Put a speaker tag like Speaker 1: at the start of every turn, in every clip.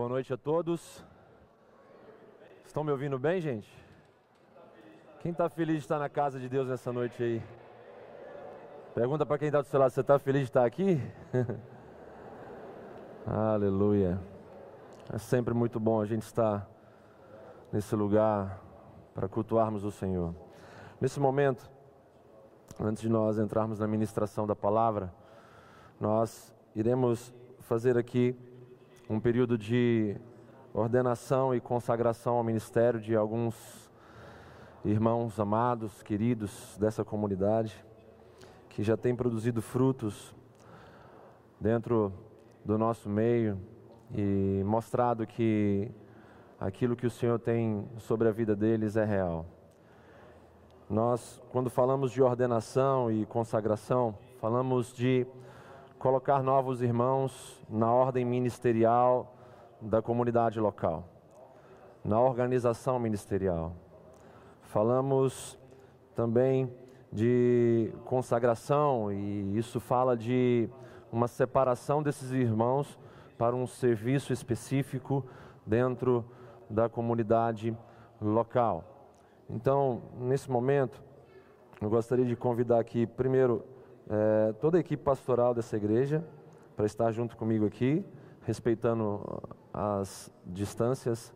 Speaker 1: Boa noite a todos. Estão me ouvindo bem, gente? Quem está feliz de estar na casa de Deus nessa noite aí? Pergunta para quem está do seu lado: você está feliz de estar aqui? Aleluia. É sempre muito bom a gente estar nesse lugar para cultuarmos o Senhor. Nesse momento, antes de nós entrarmos na ministração da palavra, nós iremos fazer aqui um período de ordenação e consagração ao ministério de alguns irmãos amados, queridos dessa comunidade, que já têm produzido frutos dentro do nosso meio e mostrado que aquilo que o Senhor tem sobre a vida deles é real. Nós, quando falamos de ordenação e consagração, falamos de colocar novos irmãos na ordem ministerial da comunidade local, na organização ministerial. Falamos também de consagração e isso fala de uma separação desses irmãos para um serviço específico dentro da comunidade local. Então, nesse momento, eu gostaria de convidar aqui, primeiro, é, toda a equipe pastoral dessa igreja para estar junto comigo aqui, respeitando as distâncias.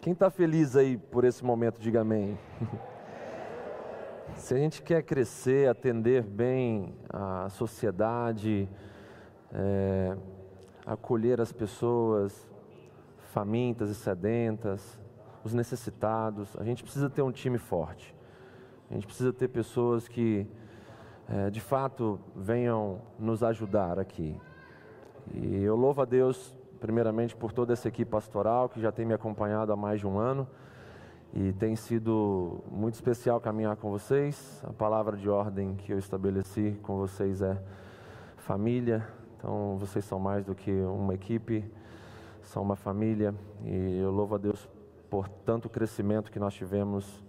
Speaker 1: Quem está feliz aí por esse momento, diga amém. Se a gente quer crescer, atender bem a sociedade, é, acolher as pessoas famintas e sedentas, os necessitados, a gente precisa ter um time forte. A gente precisa ter pessoas que, é, de fato, venham nos ajudar aqui. E eu louvo a Deus, primeiramente, por toda essa equipe pastoral que já tem me acompanhado há mais de um ano. E tem sido muito especial caminhar com vocês. A palavra de ordem que eu estabeleci com vocês é família. Então, vocês são mais do que uma equipe, são uma família. E eu louvo a Deus por tanto crescimento que nós tivemos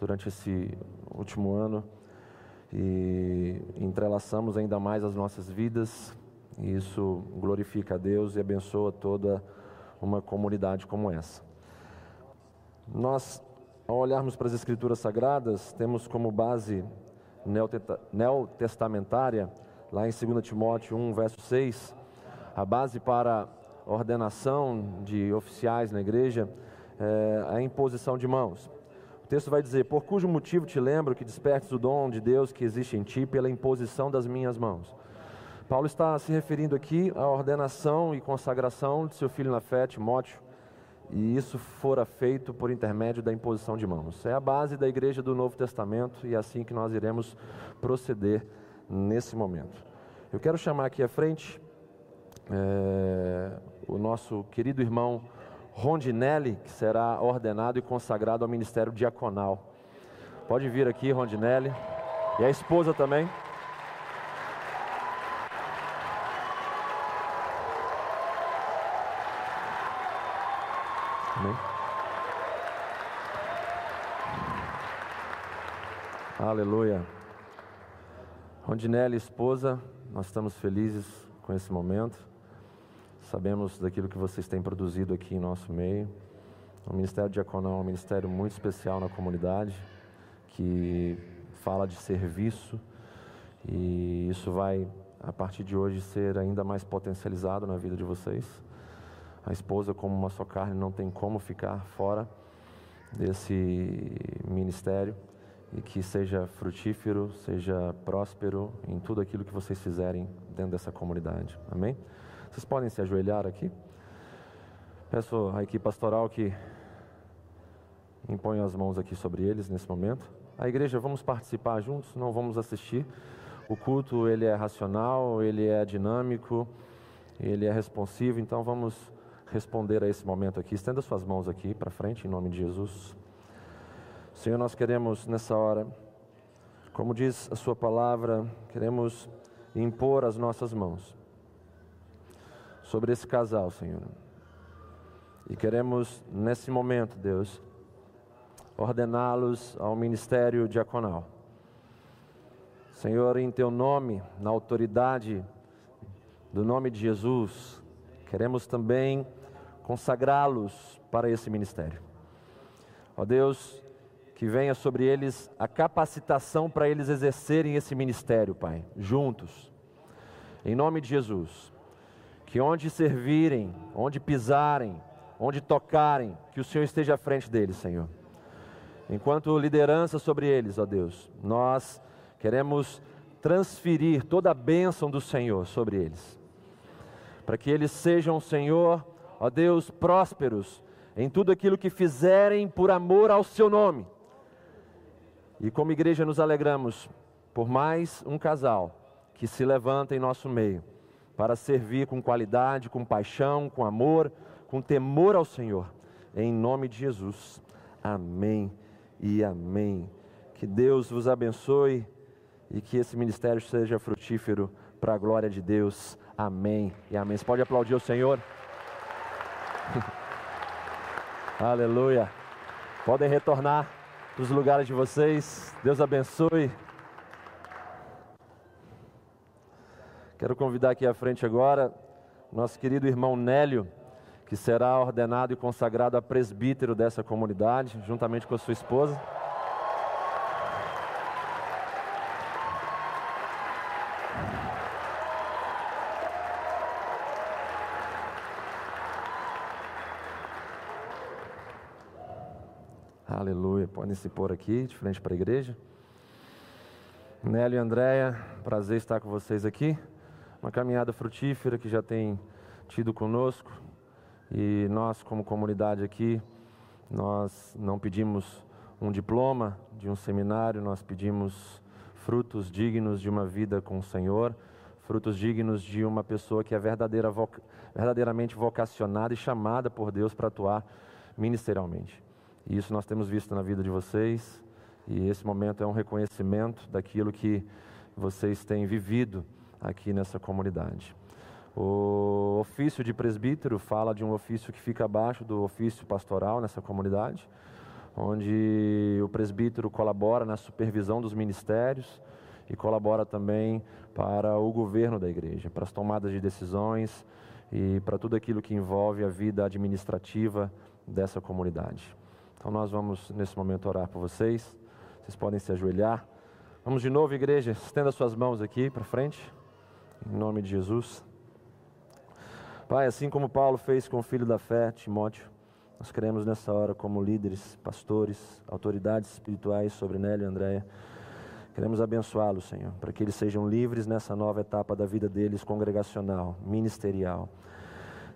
Speaker 1: durante esse último ano e entrelaçamos ainda mais as nossas vidas. E isso glorifica a Deus e abençoa toda uma comunidade como essa. Nós, ao olharmos para as Escrituras Sagradas, temos como base neotestamentária, lá em 2 Timóteo 1, verso 6, a base para ordenação de oficiais na igreja, é a imposição de mãos texto vai dizer: Por cujo motivo te lembro que despertes o dom de Deus que existe em ti pela imposição das minhas mãos. Paulo está se referindo aqui à ordenação e consagração de seu filho na fé, Timóteo, e isso fora feito por intermédio da imposição de mãos. É a base da igreja do Novo Testamento e é assim que nós iremos proceder nesse momento. Eu quero chamar aqui à frente é, o nosso querido irmão Rondinelli, que será ordenado e consagrado ao ministério diaconal. Pode vir aqui, Rondinelli. E a esposa também. Amém. Aleluia. Rondinelli, esposa, nós estamos felizes com esse momento. Sabemos daquilo que vocês têm produzido aqui em nosso meio. O Ministério Diaconal é um ministério muito especial na comunidade, que fala de serviço e isso vai, a partir de hoje, ser ainda mais potencializado na vida de vocês. A esposa, como uma só carne, não tem como ficar fora desse ministério e que seja frutífero, seja próspero em tudo aquilo que vocês fizerem dentro dessa comunidade. Amém? Vocês podem se ajoelhar aqui? Peço à equipe pastoral que imponha as mãos aqui sobre eles nesse momento. A igreja, vamos participar juntos, não vamos assistir. O culto, ele é racional, ele é dinâmico, ele é responsivo, então vamos responder a esse momento aqui. Estenda suas mãos aqui para frente, em nome de Jesus. Senhor, nós queremos nessa hora, como diz a Sua palavra, queremos impor as nossas mãos sobre esse casal, Senhor. E queremos, nesse momento, Deus, ordená-los ao ministério diaconal. Senhor, em teu nome, na autoridade do nome de Jesus, queremos também consagrá-los para esse ministério. Ó Deus, que venha sobre eles a capacitação para eles exercerem esse ministério, Pai, juntos. Em nome de Jesus. Que onde servirem, onde pisarem, onde tocarem, que o Senhor esteja à frente deles, Senhor. Enquanto liderança sobre eles, ó Deus, nós queremos transferir toda a bênção do Senhor sobre eles para que eles sejam, Senhor, ó Deus, prósperos em tudo aquilo que fizerem por amor ao Seu nome. E como igreja nos alegramos por mais um casal que se levanta em nosso meio para servir com qualidade, com paixão, com amor, com temor ao Senhor. Em nome de Jesus. Amém e amém. Que Deus vos abençoe e que esse ministério seja frutífero para a glória de Deus. Amém e amém. Você pode aplaudir o Senhor? Aleluia. Podem retornar para os lugares de vocês. Deus abençoe. Quero convidar aqui à frente agora nosso querido irmão Nélio, que será ordenado e consagrado a presbítero dessa comunidade, juntamente com a sua esposa. Aleluia. Podem se pôr aqui, de frente para a igreja. Nélio e Andréia, prazer estar com vocês aqui. Uma caminhada frutífera que já tem tido conosco. E nós, como comunidade aqui, nós não pedimos um diploma de um seminário, nós pedimos frutos dignos de uma vida com o Senhor, frutos dignos de uma pessoa que é verdadeira, verdadeiramente vocacionada e chamada por Deus para atuar ministerialmente. E isso nós temos visto na vida de vocês, e esse momento é um reconhecimento daquilo que vocês têm vivido aqui nessa comunidade. O ofício de presbítero fala de um ofício que fica abaixo do ofício pastoral nessa comunidade, onde o presbítero colabora na supervisão dos ministérios e colabora também para o governo da igreja, para as tomadas de decisões e para tudo aquilo que envolve a vida administrativa dessa comunidade. Então nós vamos nesse momento orar por vocês. Vocês podem se ajoelhar. Vamos de novo, igreja. Estenda suas mãos aqui para frente. Em nome de Jesus. Pai, assim como Paulo fez com o filho da fé, Timóteo, nós queremos nessa hora, como líderes, pastores, autoridades espirituais sobre Nélio e Andréia, queremos abençoá-los, Senhor, para que eles sejam livres nessa nova etapa da vida deles, congregacional, ministerial.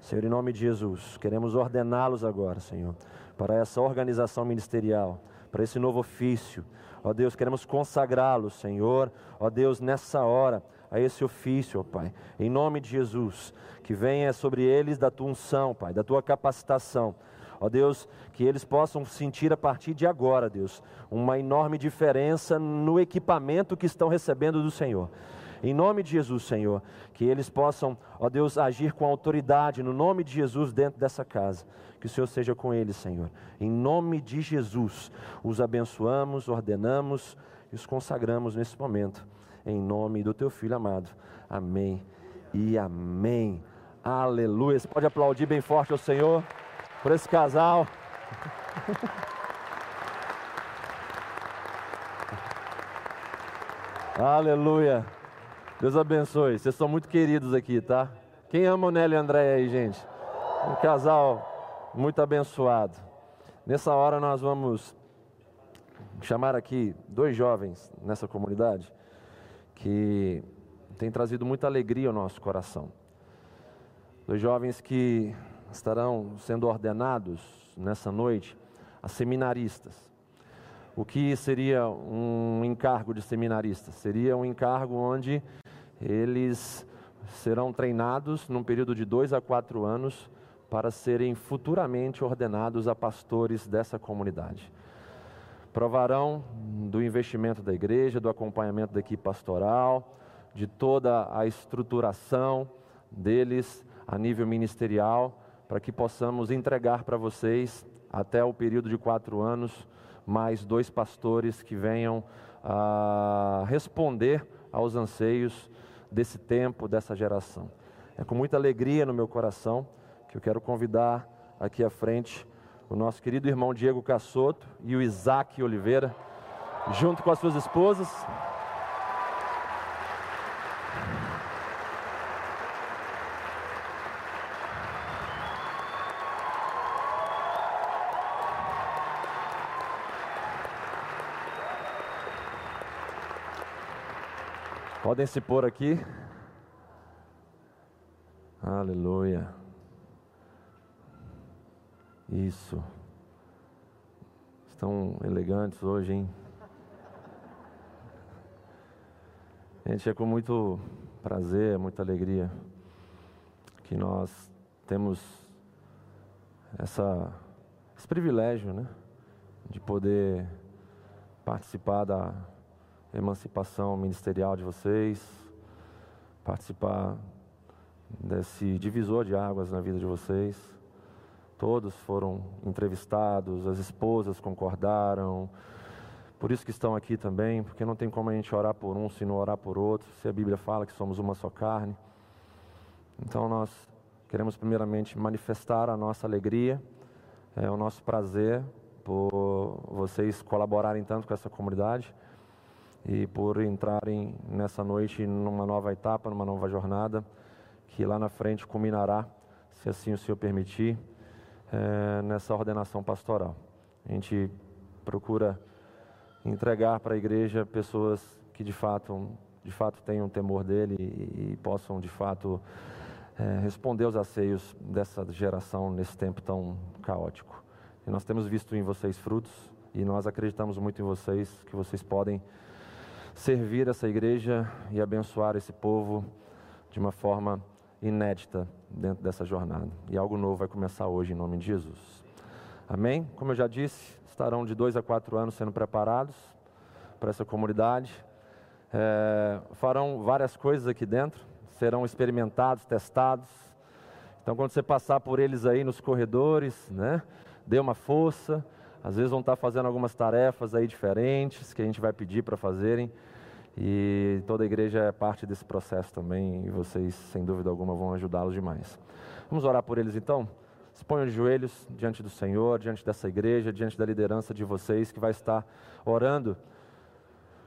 Speaker 1: Senhor, em nome de Jesus, queremos ordená-los agora, Senhor, para essa organização ministerial, para esse novo ofício. Ó Deus, queremos consagrá-los, Senhor, ó Deus, nessa hora, a esse ofício, ó Pai, em nome de Jesus, que venha sobre eles da tua unção, Pai, da tua capacitação. Ó Deus, que eles possam sentir a partir de agora, Deus, uma enorme diferença no equipamento que estão recebendo do Senhor. Em nome de Jesus, Senhor, que eles possam, ó Deus, agir com autoridade no nome de Jesus dentro dessa casa. Que o Senhor seja com eles, Senhor. Em nome de Jesus, os abençoamos, ordenamos e os consagramos nesse momento. Em nome do teu filho amado. Amém e amém. Aleluia. Você pode aplaudir bem forte ao Senhor por esse casal. Aleluia. Deus abençoe. Vocês são muito queridos aqui, tá? Quem ama o Nélio e André aí, gente? Um casal muito abençoado. Nessa hora nós vamos chamar aqui dois jovens nessa comunidade que têm trazido muita alegria ao nosso coração. Dois jovens que estarão sendo ordenados nessa noite a seminaristas. O que seria um encargo de seminarista? Seria um encargo onde eles serão treinados num período de dois a quatro anos para serem futuramente ordenados a pastores dessa comunidade. Provarão do investimento da igreja, do acompanhamento da equipe pastoral, de toda a estruturação deles a nível ministerial, para que possamos entregar para vocês, até o período de quatro anos, mais dois pastores que venham a responder aos anseios desse tempo, dessa geração. É com muita alegria no meu coração que eu quero convidar aqui à frente o nosso querido irmão Diego Cassoto e o Isaac Oliveira, junto com as suas esposas. Podem se pôr aqui. Aleluia. Isso. Estão elegantes hoje, hein? Gente, é com muito prazer, muita alegria que nós temos essa, esse privilégio, né? De poder participar da emancipação ministerial de vocês, participar desse divisor de águas na vida de vocês. Todos foram entrevistados, as esposas concordaram. Por isso que estão aqui também, porque não tem como a gente orar por um se não orar por outro, se a Bíblia fala que somos uma só carne. Então nós queremos primeiramente manifestar a nossa alegria, é o nosso prazer por vocês colaborarem tanto com essa comunidade e por entrarem nessa noite numa nova etapa, numa nova jornada, que lá na frente culminará, se assim o Senhor permitir, é, nessa ordenação pastoral. A gente procura entregar para a igreja pessoas que de fato, de fato tenham temor dele e, e possam de fato é, responder aos anseios dessa geração nesse tempo tão caótico. E nós temos visto em vocês frutos e nós acreditamos muito em vocês, que vocês podem servir essa igreja e abençoar esse povo de uma forma inédita dentro dessa jornada. E algo novo vai começar hoje em nome de Jesus. Amém? Como eu já disse, estarão de dois a quatro anos sendo preparados para essa comunidade. É, farão várias coisas aqui dentro, serão experimentados, testados. Então, quando você passar por eles aí nos corredores, né, dê uma força, às vezes vão estar fazendo algumas tarefas aí diferentes que a gente vai pedir para fazerem. E toda a igreja é parte desse processo também, e vocês, sem dúvida alguma, vão ajudá-los demais. Vamos orar por eles então? Se ponham de joelhos diante do Senhor, diante dessa igreja, diante da liderança de vocês, que vai estar orando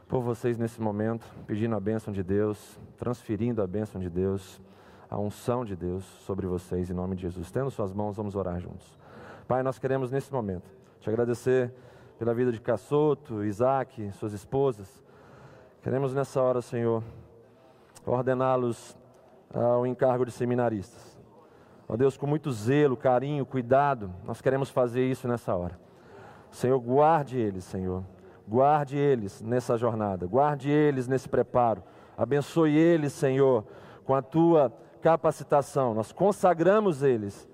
Speaker 1: por vocês nesse momento, pedindo a bênção de Deus, transferindo a bênção de Deus, a unção de Deus sobre vocês, em nome de Jesus. Tendo suas mãos, vamos orar juntos. Pai, nós queremos nesse momento te agradecer pela vida de Cassoto, Isaac, suas esposas. Queremos nessa hora, Senhor, ordená-los ao encargo de seminaristas. Ó Deus, com muito zelo, carinho, cuidado, nós queremos fazer isso nessa hora. Senhor, guarde eles, Senhor. Guarde eles nessa jornada, guarde eles nesse preparo. Abençoe eles, Senhor, com a tua capacitação. Nós consagramos eles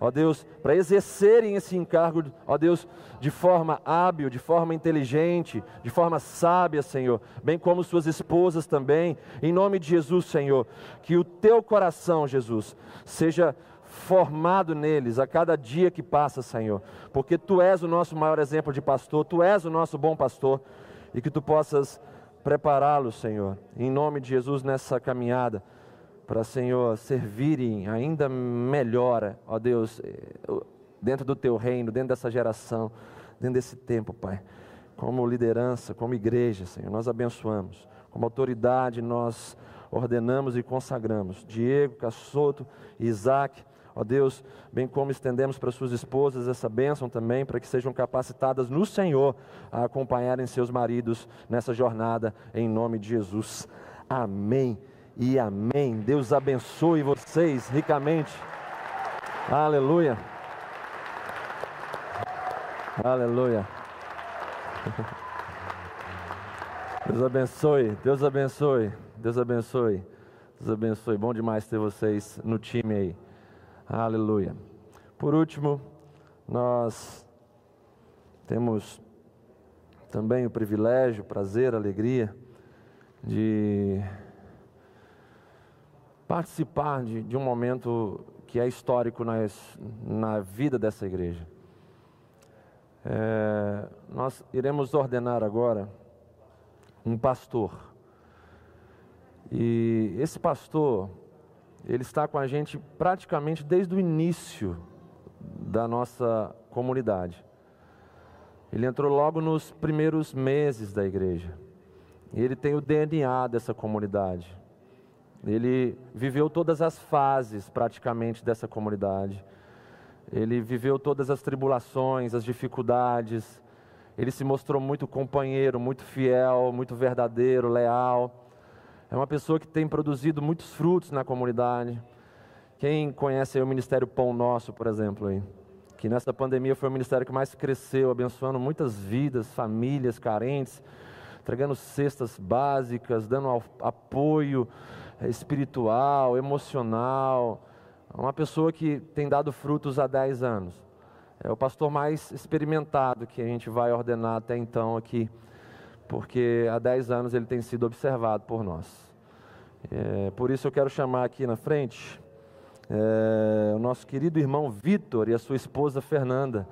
Speaker 1: ó Deus, para exercerem esse encargo, ó Deus, de forma hábil, de forma inteligente, de forma sábia, Senhor, bem como suas esposas também, em nome de Jesus, Senhor, que o teu coração, Jesus, seja formado neles a cada dia que passa, Senhor, porque tu és o nosso maior exemplo de pastor, tu és o nosso bom pastor, e que tu possas prepará-los, Senhor, em nome de Jesus nessa caminhada para, Senhor, servirem ainda melhor, ó Deus, eh, dentro do teu reino, dentro dessa geração, dentro desse tempo, Pai. Como liderança, como igreja, Senhor, nós abençoamos. Como autoridade, nós ordenamos e consagramos. Diego, Cassoto, Isaac, ó Deus, bem como estendemos para suas esposas essa bênção também, para que sejam capacitadas no Senhor a acompanharem seus maridos nessa jornada, em nome de Jesus. Amém e amém. Deus abençoe vocês ricamente. Aleluia. Aleluia. Deus abençoe, Deus abençoe, Deus abençoe, Deus abençoe. Bom demais ter vocês no time aí. Aleluia. Por último, nós temos também o privilégio, prazer, alegria de participar de, de um momento que é histórico na, na vida dessa igreja. É, nós iremos ordenar agora um pastor. E esse pastor, ele está com a gente praticamente desde o início da nossa comunidade. Ele entrou logo nos primeiros meses da igreja. E ele tem o DNA dessa comunidade. Ele viveu todas as fases praticamente dessa comunidade. Ele viveu todas as tribulações, as dificuldades. Ele se mostrou muito companheiro, muito fiel, muito verdadeiro, leal. É uma pessoa que tem produzido muitos frutos na comunidade. Quem conhece o Ministério Pão Nosso, por exemplo, aí? que nessa pandemia foi o ministério que mais cresceu, abençoando muitas vidas, famílias carentes, entregando cestas básicas, dando apoio espiritual, emocional. Uma pessoa que tem dado frutos há 10 anos. É o pastor mais experimentado que a gente vai ordenar até então aqui, porque há 10 anos ele tem sido observado por nós. É, por isso eu quero chamar aqui na frente é, o nosso querido irmão Vitor e a sua esposa Fernanda.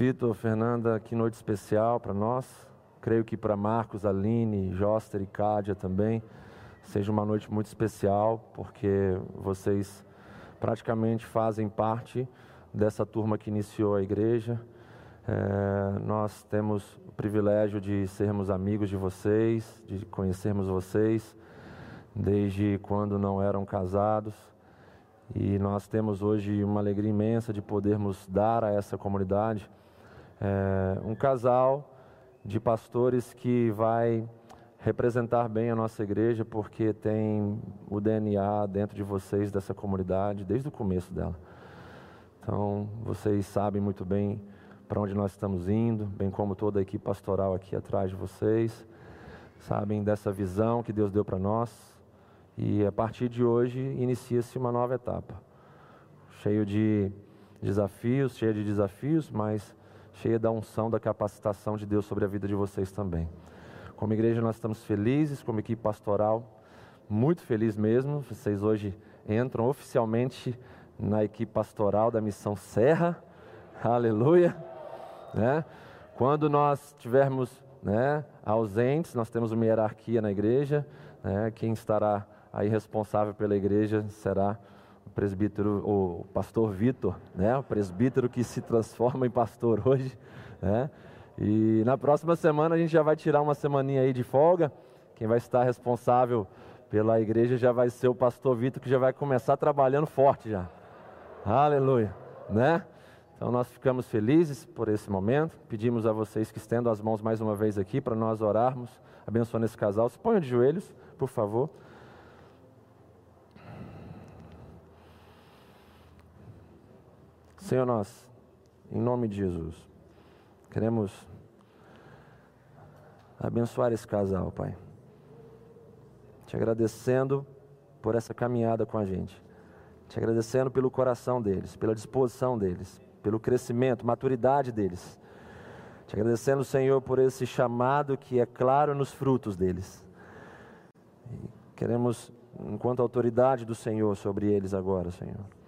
Speaker 1: Vitor, Fernanda, que noite especial para nós. Creio que para Marcos, Aline, Joster e Cádia também seja uma noite muito especial, porque vocês praticamente fazem parte dessa turma que iniciou a igreja. É, nós temos o privilégio de sermos amigos de vocês, de conhecermos vocês desde quando não eram casados. E nós temos hoje uma alegria imensa de podermos dar a essa comunidade é, um casal de pastores que vai representar bem a nossa igreja, porque tem o DNA dentro de vocês dessa comunidade desde o começo dela. Então, vocês sabem muito bem para onde nós estamos indo, bem como toda a equipe pastoral aqui atrás de vocês, sabem dessa visão que Deus deu para nós. E a partir de hoje inicia-se uma nova etapa, cheio de desafios, cheio de desafios, mas cheia da unção, da capacitação de Deus sobre a vida de vocês também. Como igreja, nós estamos felizes, como equipe pastoral, muito feliz mesmo. Vocês hoje entram oficialmente na equipe pastoral da Missão Serra. Aleluia! Né? Quando nós tivermos né, ausentes, nós temos uma hierarquia na igreja. Né? Quem estará aí responsável pela igreja será o presbítero, o pastor Vitor, né? o presbítero que se transforma em pastor hoje. Né? E na próxima semana a gente já vai tirar uma semaninha aí de folga. Quem vai estar responsável pela igreja já vai ser o pastor Vitor, que já vai começar trabalhando forte já. Aleluia, né? Então nós ficamos felizes por esse momento. Pedimos a vocês que estendam as mãos mais uma vez aqui para nós orarmos, abençoando esse casal. Se ponham de joelhos, por favor. Senhor, nós, em nome de Jesus, queremos abençoar esse casal, Pai. Te agradecendo por essa caminhada com a gente. Te agradecendo pelo coração deles, pela disposição deles, pelo crescimento, maturidade deles. Te agradecendo, Senhor, por esse chamado que é claro nos frutos deles. E queremos, enquanto autoridade do Senhor sobre eles agora, Senhor.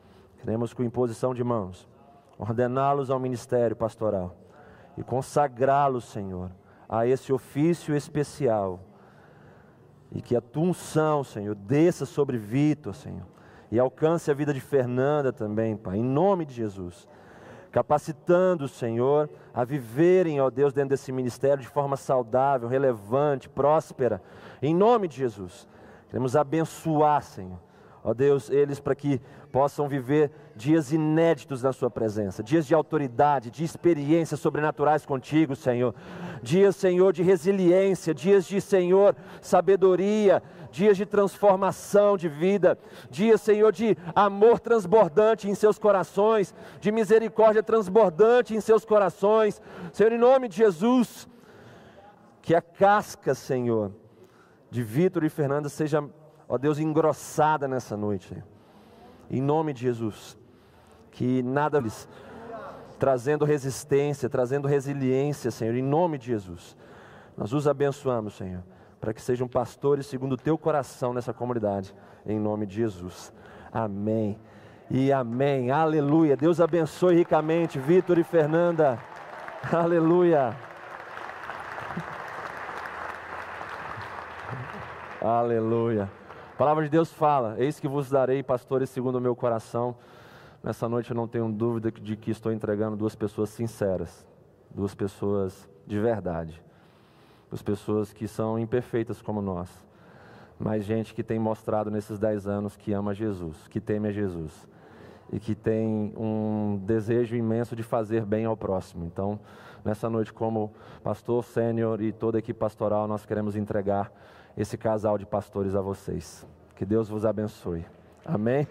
Speaker 1: Queremos com imposição de mãos ordená-los ao ministério pastoral e consagrá-los, Senhor, a esse ofício especial. E que a tua unção, Senhor, desça sobre Vitor, Senhor, e alcance a vida de Fernanda também, Pai, em nome de Jesus. Capacitando, Senhor, a viverem, ó Deus, dentro desse ministério de forma saudável, relevante, próspera, em nome de Jesus. Queremos abençoar, Senhor ó Deus, eles para que possam viver dias inéditos na Sua presença, dias de autoridade, de experiências sobrenaturais contigo, Senhor. Dias, Senhor, de resiliência, dias de, Senhor, sabedoria, dias de transformação de vida, dias, Senhor, de amor transbordante em seus corações, de misericórdia transbordante em seus corações. Senhor, em nome de Jesus, que a casca, Senhor, de Vitor e Fernanda seja, ó Deus, engrossada nessa noite. Em nome de Jesus. Que nada lhes trazendo resistência, trazendo resiliência, Senhor, em nome de Jesus. Nós os abençoamos, Senhor, para que sejam pastores segundo o teu coração nessa comunidade, em nome de Jesus. Amém. E amém. Aleluia. Deus abençoe ricamente Vitor e Fernanda. Aleluia. Aleluia. Palavra de Deus fala: Eis que vos darei pastores segundo o meu coração. Nessa noite eu não tenho dúvida de que estou entregando duas pessoas sinceras, duas pessoas de verdade, duas pessoas que são imperfeitas como nós, mas gente que tem mostrado nesses dez anos que ama Jesus, que teme a Jesus e que tem um desejo imenso de fazer bem ao próximo. Então, nessa noite, como pastor sênior e toda a equipe pastoral, nós queremos entregar esse casal de pastores a vocês. Que Deus vos abençoe. Amém?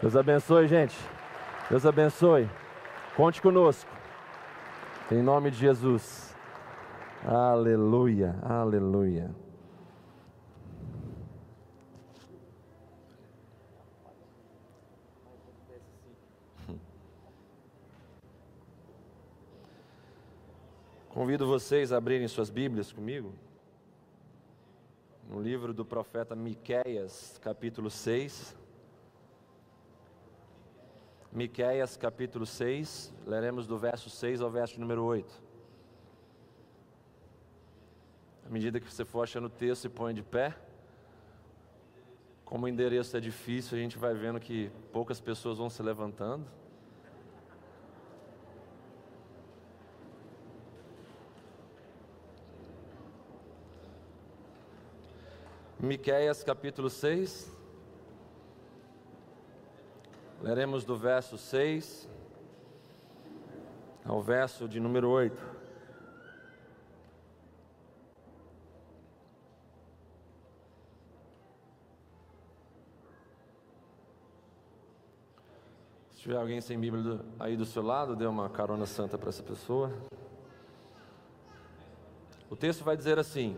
Speaker 1: Deus abençoe, gente. Deus abençoe. Conte conosco. Em nome de Jesus. Aleluia, aleluia. Convido vocês a abrirem suas Bíblias comigo. No livro do profeta Miqueias, capítulo 6. Miqueias, capítulo 6, leremos do verso 6 ao verso número 8. À medida que você for achando o texto e põe de pé, como o endereço é difícil, a gente vai vendo que poucas pessoas vão se levantando. Miqueias capítulo 6. Leremos do verso 6 ao verso de número 8. Se tiver alguém sem Bíblia aí do seu lado, dê uma carona santa para essa pessoa. O texto vai dizer assim: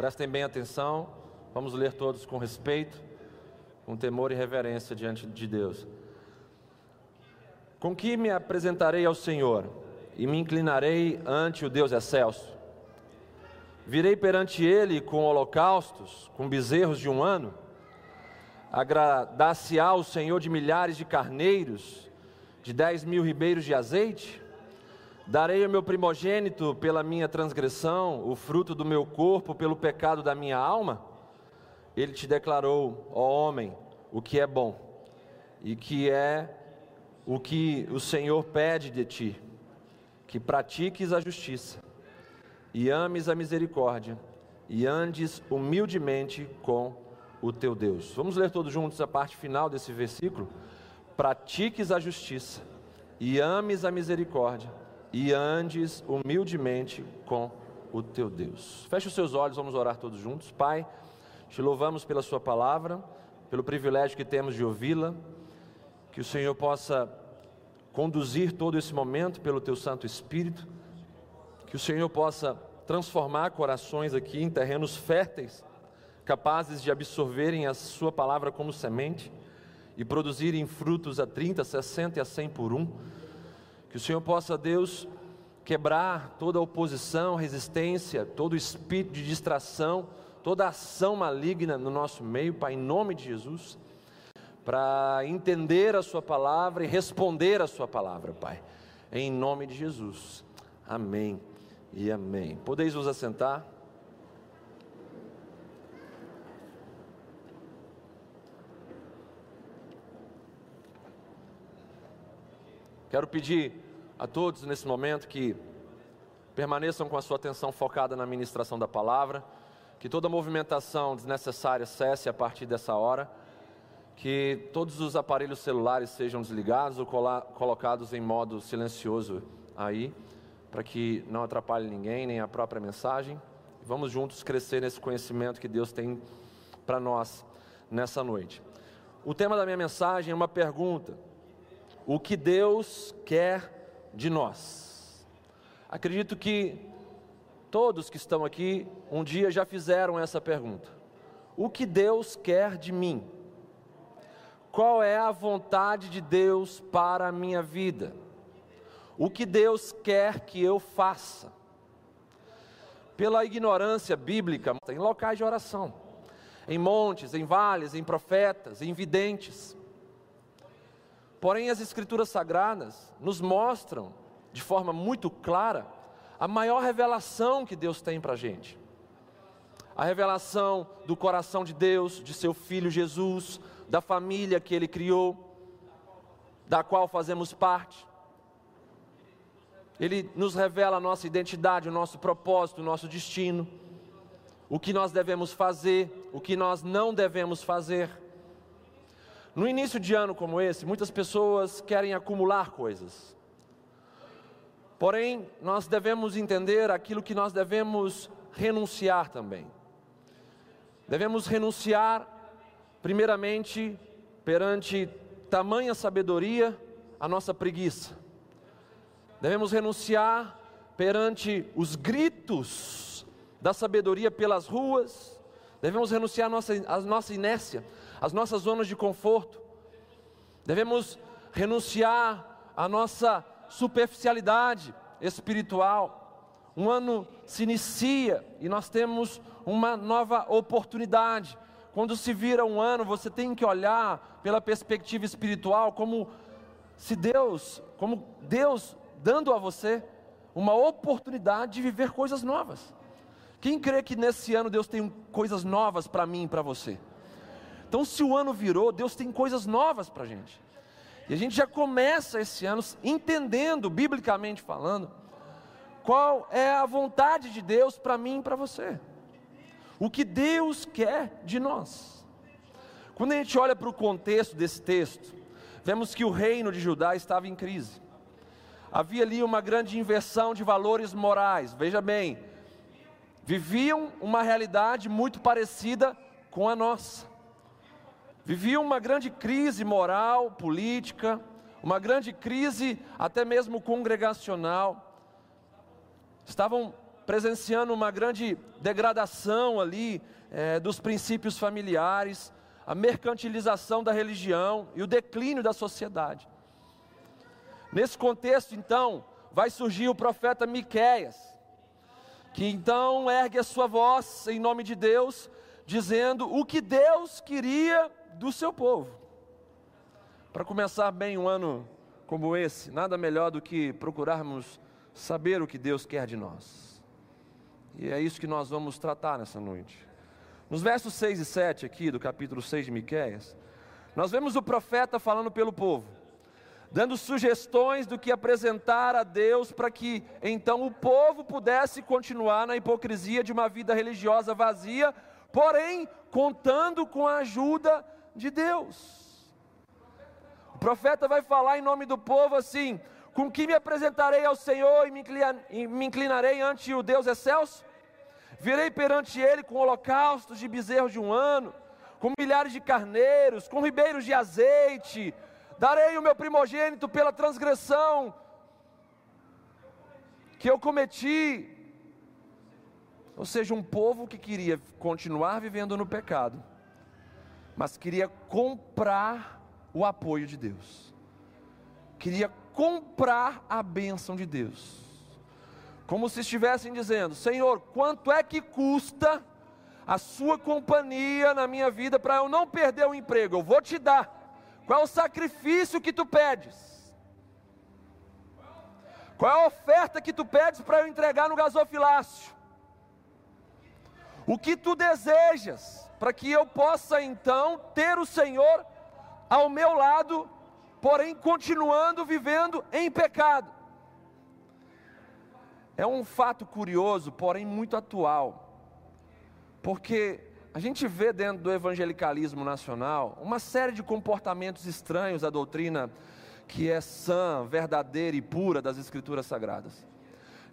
Speaker 1: prestem bem atenção, Vamos ler todos com respeito, com temor e reverência diante de Deus. Com que me apresentarei ao Senhor e me inclinarei ante o Deus excelso? Virei perante Ele com holocaustos, com bezerros de um ano? Agradar-se-á o Senhor de milhares de carneiros, de dez mil ribeiros de azeite? Darei ao meu primogênito pela minha transgressão, o fruto do meu corpo pelo pecado da minha alma? ele te declarou, ó homem, o que é bom e que é o que o Senhor pede de ti, que pratiques a justiça e ames a misericórdia e andes humildemente com o teu Deus. Vamos ler todos juntos a parte final desse versículo? Pratiques a justiça e ames a misericórdia e andes humildemente com o teu Deus. Feche os seus olhos, vamos orar todos juntos. Pai, te louvamos pela Sua palavra, pelo privilégio que temos de ouvi-la. Que o Senhor possa conduzir todo esse momento pelo Teu Santo Espírito. Que o Senhor possa transformar corações aqui em terrenos férteis, capazes de absorverem a Sua palavra como semente e produzirem frutos a 30, 60 e a 100 por um. Que o Senhor possa, Deus, quebrar toda oposição, resistência, todo espírito de distração toda ação maligna no nosso meio, Pai, em nome de Jesus, para entender a Sua palavra e responder a Sua palavra, Pai, em nome de Jesus. Amém e amém. Podeis vos assentar. Quero pedir a todos nesse momento que permaneçam com a sua atenção focada na ministração da palavra que toda movimentação desnecessária cesse a partir dessa hora, que todos os aparelhos celulares sejam desligados ou colocados em modo silencioso aí, para que não atrapalhe ninguém, nem a própria mensagem. Vamos juntos crescer nesse conhecimento que Deus tem para nós nessa noite. O tema da minha mensagem é uma pergunta: O que Deus quer de nós? Acredito que Todos que estão aqui um dia já fizeram essa pergunta: O que Deus quer de mim? Qual é a vontade de Deus para a minha vida? O que Deus quer que eu faça? Pela ignorância bíblica, em locais de oração, em montes, em vales, em profetas, em videntes. Porém, as Escrituras Sagradas nos mostram de forma muito clara a maior revelação que Deus tem para a gente. A revelação do coração de Deus, de seu Filho Jesus, da família que Ele criou, da qual fazemos parte. Ele nos revela a nossa identidade, o nosso propósito, o nosso destino, o que nós devemos fazer, o que nós não devemos fazer. No início de ano como esse, muitas pessoas querem acumular coisas. Porém, nós devemos entender aquilo que nós devemos renunciar também. Devemos renunciar, primeiramente, perante tamanha sabedoria, a nossa preguiça. Devemos renunciar perante os gritos da sabedoria pelas ruas. Devemos renunciar à nossa, à nossa inércia, às nossas zonas de conforto. Devemos renunciar à nossa superficialidade espiritual. Um ano se inicia e nós temos uma nova oportunidade. Quando se vira um ano, você tem que olhar pela perspectiva espiritual como se Deus, como Deus dando a você uma oportunidade de viver coisas novas. Quem crê que nesse ano Deus tem coisas novas para mim e para você? Então, se o ano virou, Deus tem coisas novas para a gente. E a gente já começa esse ano entendendo, biblicamente falando, qual é a vontade de Deus para mim e para você. O que Deus quer de nós. Quando a gente olha para o contexto desse texto, vemos que o reino de Judá estava em crise. Havia ali uma grande inversão de valores morais. Veja bem, viviam uma realidade muito parecida com a nossa viviam uma grande crise moral, política, uma grande crise até mesmo congregacional. Estavam presenciando uma grande degradação ali é, dos princípios familiares, a mercantilização da religião e o declínio da sociedade. Nesse contexto, então, vai surgir o profeta Miqueias, que então ergue a sua voz em nome de Deus, dizendo o que Deus queria do seu povo. Para começar bem um ano como esse, nada melhor do que procurarmos saber o que Deus quer de nós. E é isso que nós vamos tratar nessa noite. Nos versos 6 e 7 aqui do capítulo 6 de Miqueias, nós vemos o profeta falando pelo povo, dando sugestões do que apresentar a Deus para que então o povo pudesse continuar na hipocrisia de uma vida religiosa vazia, porém contando com a ajuda de Deus. O profeta vai falar em nome do povo assim: Com que me apresentarei ao Senhor e me inclinarei ante o Deus excelso? Virei perante ele com holocaustos de bezerros de um ano, com milhares de carneiros, com ribeiros de azeite. Darei o meu primogênito pela transgressão que eu cometi. Ou seja, um povo que queria continuar vivendo no pecado, mas queria comprar o apoio de Deus, queria comprar a bênção de Deus, como se estivessem dizendo: Senhor, quanto é que custa a sua companhia na minha vida para eu não perder o emprego? Eu vou te dar. Qual é o sacrifício que tu pedes? Qual é a oferta que tu pedes para eu entregar no gasofilácio? O que tu desejas? Para que eu possa então ter o Senhor ao meu lado, porém continuando vivendo em pecado. É um fato curioso, porém muito atual, porque a gente vê dentro do evangelicalismo nacional uma série de comportamentos estranhos à doutrina que é sã, verdadeira e pura das Escrituras Sagradas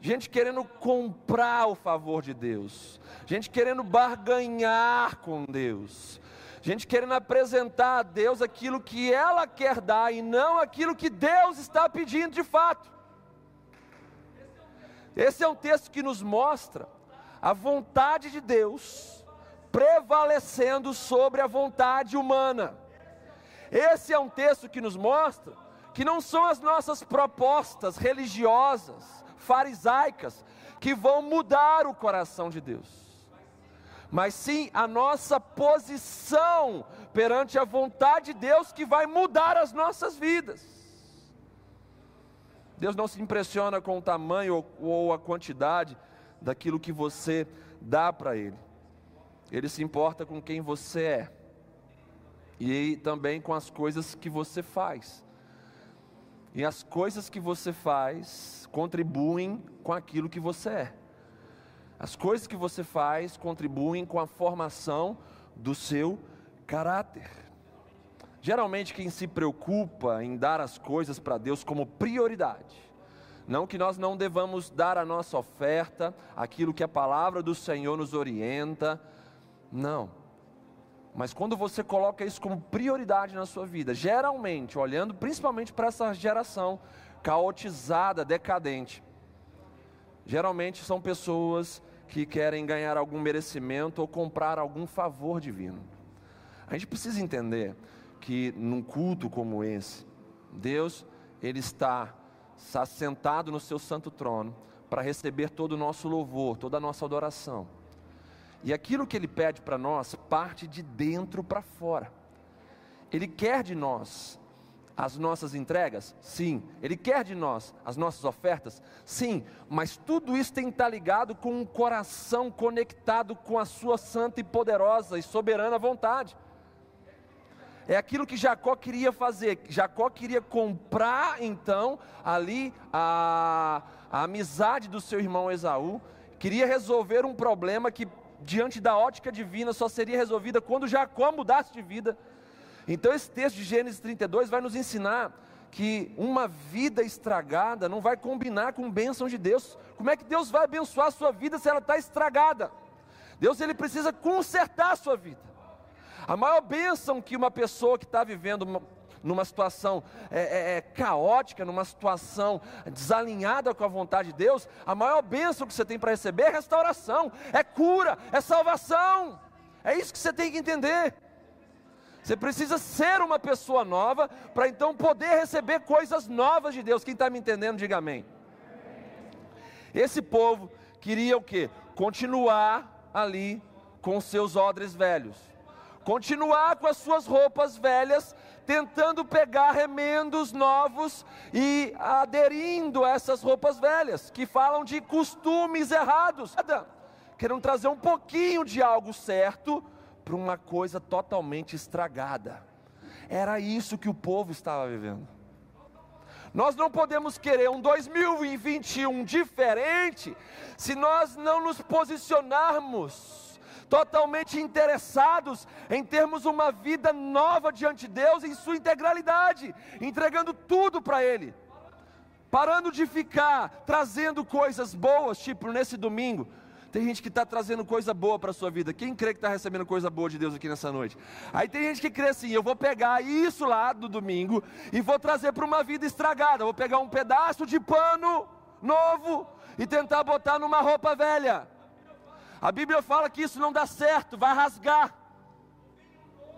Speaker 1: gente querendo comprar o favor de Deus, gente querendo barganhar com Deus, gente querendo apresentar a Deus aquilo que ela quer dar e não aquilo que Deus está pedindo de fato. Esse é um texto que nos mostra a vontade de Deus prevalecendo sobre a vontade humana. Esse é um texto que nos mostra que não são as nossas propostas religiosas, farisaicas, que vão mudar o coração de Deus, mas sim a nossa posição perante a vontade de Deus que vai mudar as nossas vidas. Deus não se impressiona com o tamanho ou a quantidade daquilo que você dá para Ele, Ele se importa com quem você é e também com as coisas que você faz. E as coisas que você faz contribuem com aquilo que você é. As coisas que você faz contribuem com a formação do seu caráter. Geralmente, quem se preocupa em dar as coisas para Deus como prioridade, não que nós não devamos dar a nossa oferta, aquilo que a palavra do Senhor nos orienta, não mas quando você coloca isso como prioridade na sua vida, geralmente, olhando principalmente para essa geração caotizada, decadente, geralmente são pessoas que querem ganhar algum merecimento ou comprar algum favor divino. A gente precisa entender que num culto como esse, Deus, ele está assentado no seu santo trono para receber todo o nosso louvor, toda a nossa adoração. E aquilo que Ele pede para nós parte de dentro para fora. Ele quer de nós as nossas entregas? Sim. Ele quer de nós as nossas ofertas? Sim. Mas tudo isso tem que estar ligado com um coração conectado com a Sua santa e poderosa e soberana vontade. É aquilo que Jacó queria fazer. Jacó queria comprar então ali a, a amizade do seu irmão Esaú, queria resolver um problema que diante da ótica divina, só seria resolvida quando Jacó mudasse de vida. Então, esse texto de Gênesis 32 vai nos ensinar que uma vida estragada não vai combinar com bênção de Deus. Como é que Deus vai abençoar a sua vida se ela está estragada? Deus ele precisa consertar a sua vida. A maior bênção que uma pessoa que está vivendo numa situação é, é, é, caótica, numa situação desalinhada com a vontade de Deus, a maior bênção que você tem para receber é restauração, é cura, é salvação. É isso que você tem que entender. Você precisa ser uma pessoa nova para então poder receber coisas novas de Deus. Quem está me entendendo, diga amém. Esse povo queria o que? Continuar ali com seus odres velhos, continuar com as suas roupas velhas, tentando pegar remendos novos e aderindo a essas roupas velhas, que falam de costumes errados. Querendo trazer um pouquinho de algo certo para uma coisa totalmente estragada. Era isso que o povo estava vivendo. Nós não podemos querer um 2021 diferente se nós não nos posicionarmos totalmente interessados em termos uma vida nova diante de Deus em sua integralidade, entregando tudo para Ele, parando de ficar trazendo coisas boas, tipo nesse domingo. Tem gente que está trazendo coisa boa para a sua vida. Quem crê que está recebendo coisa boa de Deus aqui nessa noite? Aí tem gente que crê assim: eu vou pegar isso lá do domingo e vou trazer para uma vida estragada. Vou pegar um pedaço de pano novo e tentar botar numa roupa velha. A Bíblia fala que isso não dá certo, vai rasgar.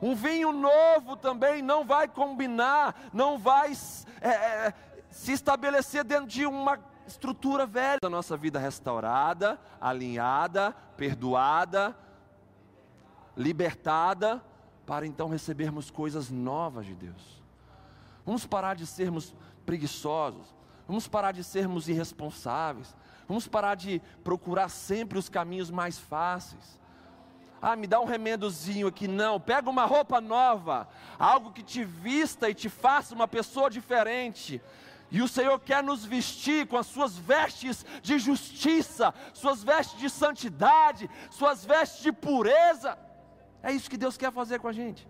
Speaker 1: Um vinho novo também não vai combinar, não vai é, é, se estabelecer dentro de uma estrutura velha da nossa vida restaurada, alinhada, perdoada, libertada, para então recebermos coisas novas de Deus. Vamos parar de sermos preguiçosos, vamos parar de sermos irresponsáveis, Vamos parar de procurar sempre os caminhos mais fáceis. Ah, me dá um remendozinho aqui. Não, pega uma roupa nova, algo que te vista e te faça uma pessoa diferente. E o Senhor quer nos vestir com as suas vestes de justiça, suas vestes de santidade, suas vestes de pureza. É isso que Deus quer fazer com a gente.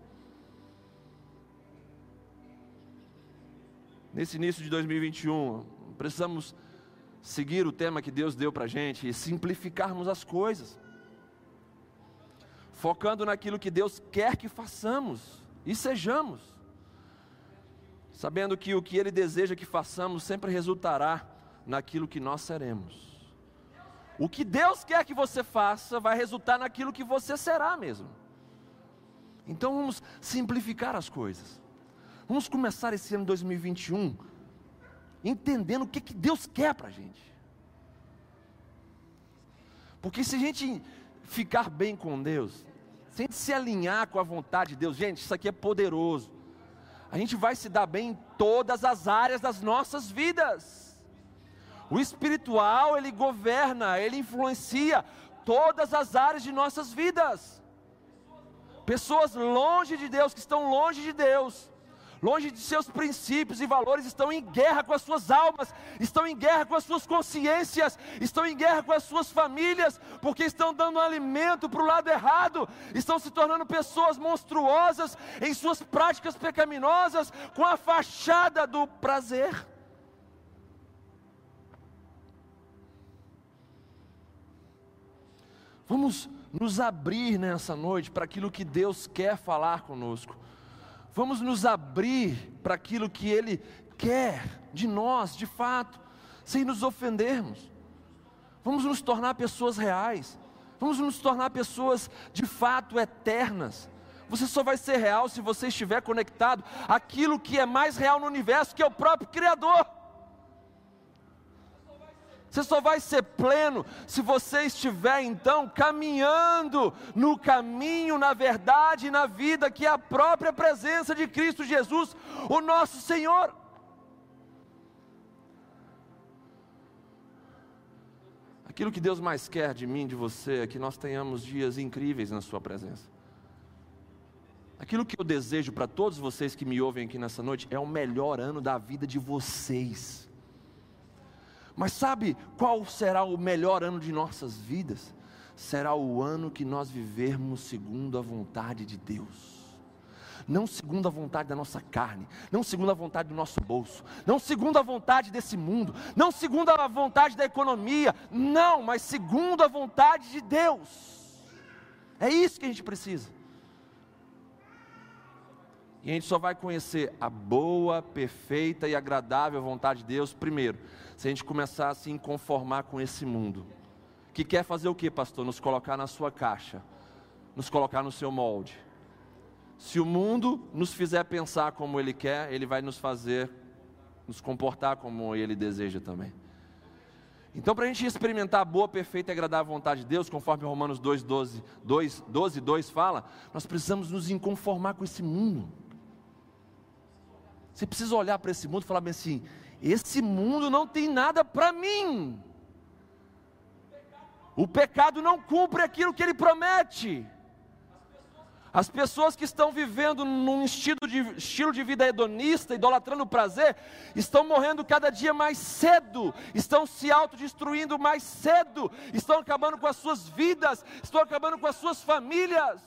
Speaker 1: Nesse início de 2021, precisamos seguir o tema que Deus deu para a gente e simplificarmos as coisas, focando naquilo que Deus quer que façamos e sejamos, sabendo que o que Ele deseja que façamos sempre resultará naquilo que nós seremos. o que Deus quer que você faça vai resultar naquilo que você será mesmo. Então vamos simplificar as coisas. Vamos começar esse ano 2021 entendendo o que, que Deus quer para a gente. Porque se a gente ficar bem com Deus, se a gente se alinhar com a vontade de Deus, gente, isso aqui é poderoso. A gente vai se dar bem em todas as áreas das nossas vidas. O espiritual, ele governa, ele influencia todas as áreas de nossas vidas. Pessoas longe de Deus, que estão longe de Deus, longe de seus princípios e valores, estão em guerra com as suas almas, estão em guerra com as suas consciências, estão em guerra com as suas famílias, porque estão dando alimento para o lado errado, estão se tornando pessoas monstruosas em suas práticas pecaminosas, com a fachada do prazer. Vamos nos abrir nessa noite para aquilo que Deus quer falar conosco. Vamos nos abrir para aquilo que Ele quer de nós, de fato, sem nos ofendermos. Vamos nos tornar pessoas reais. Vamos nos tornar pessoas de fato eternas. Você só vai ser real se você estiver conectado àquilo que é mais real no universo, que é o próprio Criador. Você só vai ser pleno se você estiver então caminhando no caminho, na verdade e na vida que é a própria presença de Cristo Jesus, o nosso Senhor. Aquilo que Deus mais quer de mim, de você, é que nós tenhamos dias incríveis na Sua presença. Aquilo que eu desejo para todos vocês que me ouvem aqui nessa noite é o melhor ano da vida de vocês. Mas sabe qual será o melhor ano de nossas vidas? Será o ano que nós vivermos segundo a vontade de Deus não segundo a vontade da nossa carne, não segundo a vontade do nosso bolso, não segundo a vontade desse mundo, não segundo a vontade da economia, não, mas segundo a vontade de Deus. É isso que a gente precisa. E a gente só vai conhecer a boa, perfeita e agradável vontade de Deus, primeiro, se a gente começar a se conformar com esse mundo, que quer fazer o que, pastor? Nos colocar na sua caixa, nos colocar no seu molde. Se o mundo nos fizer pensar como ele quer, ele vai nos fazer nos comportar como ele deseja também. Então, para a gente experimentar a boa, perfeita e agradável vontade de Deus, conforme Romanos 2, 12, 2, 12, 2 fala, nós precisamos nos inconformar com esse mundo. Você precisa olhar para esse mundo e falar bem assim: esse mundo não tem nada para mim. O pecado não cumpre aquilo que ele promete. As pessoas que estão vivendo num estilo de, estilo de vida hedonista, idolatrando o prazer, estão morrendo cada dia mais cedo, estão se autodestruindo mais cedo, estão acabando com as suas vidas, estão acabando com as suas famílias.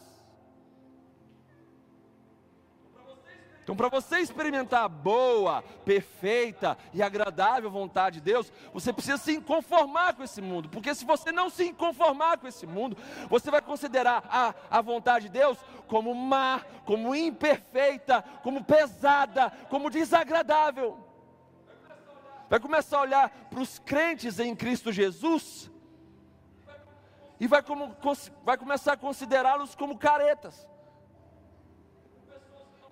Speaker 1: Então, para você experimentar a boa, perfeita e agradável vontade de Deus, você precisa se conformar com esse mundo, porque se você não se conformar com esse mundo, você vai considerar a, a vontade de Deus como má, como imperfeita, como pesada, como desagradável. Vai começar a olhar para os crentes em Cristo Jesus e vai, como, vai começar a considerá-los como caretas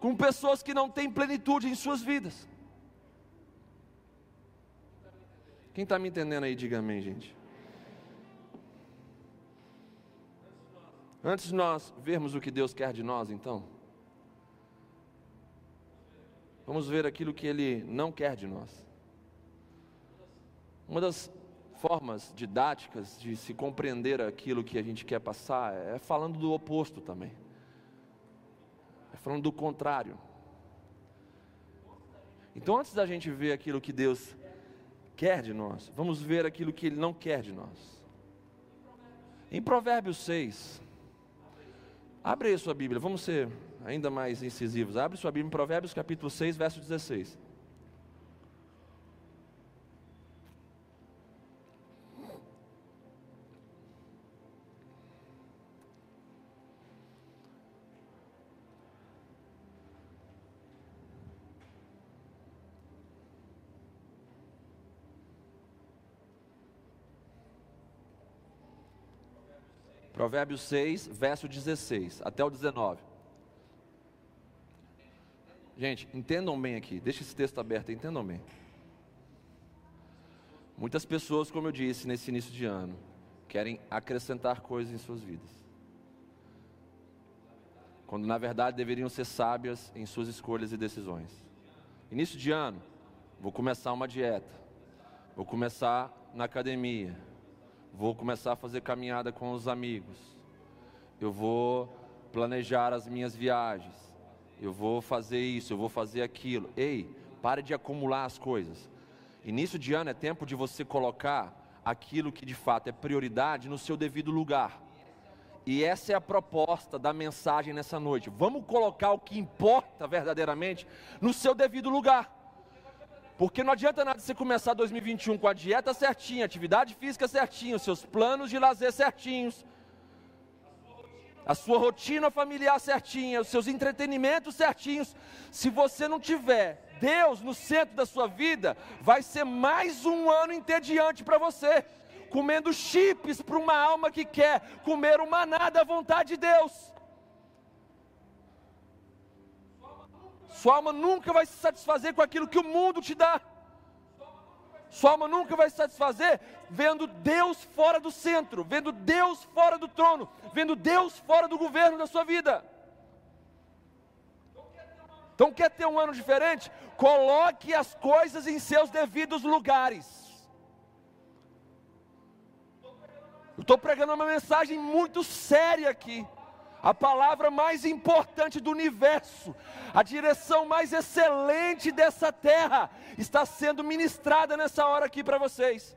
Speaker 1: com pessoas que não têm plenitude em suas vidas. Quem está me entendendo aí, diga amém, gente. Antes de nós vermos o que Deus quer de nós, então, vamos ver aquilo que Ele não quer de nós. Uma das formas didáticas de se compreender aquilo que a gente quer passar é falando do oposto também falando do contrário. Então, antes da gente ver aquilo que Deus quer de nós, vamos ver aquilo que Ele não quer de nós. Em Provérbios 6, abre aí sua Bíblia, vamos ser ainda mais incisivos. Abre sua Bíblia em Provérbios capítulo 6, verso 16. Provérbios 6, verso 16 até o 19. Gente, entendam bem aqui, deixa esse texto aberto, entendam bem. Muitas pessoas, como eu disse nesse início de ano, querem acrescentar coisas em suas vidas. Quando na verdade deveriam ser sábias em suas escolhas e decisões. Início de ano, vou começar uma dieta, vou começar na academia, vou começar a fazer caminhada com os amigos, eu vou planejar as minhas viagens, eu vou fazer isso, eu vou fazer aquilo. Ei, pare de acumular as coisas. Início de ano é tempo de você colocar aquilo que de fato é prioridade no seu devido lugar. E essa é a proposta da mensagem nessa noite. Vamos colocar o que importa verdadeiramente no seu devido lugar. Porque não adianta nada você começar 2021 com a dieta certinha, atividade física certinha, os seus planos de lazer certinhos, a sua rotina familiar certinha, os seus entretenimentos certinhos. Se você não tiver Deus no centro da sua vida, vai ser mais um ano entediante para você, comendo chips para uma alma que quer comer o maná da vontade de Deus. Sua alma nunca vai se satisfazer com aquilo que o mundo te dá. Sua alma nunca vai se satisfazer vendo Deus fora do centro, vendo Deus fora do trono, vendo Deus fora do governo da sua vida. Então, quer ter um ano diferente? Coloque as coisas em seus devidos lugares. Eu estou pregando uma mensagem muito séria aqui a palavra mais importante do universo, a direção mais excelente dessa terra, está sendo ministrada nessa hora aqui para vocês.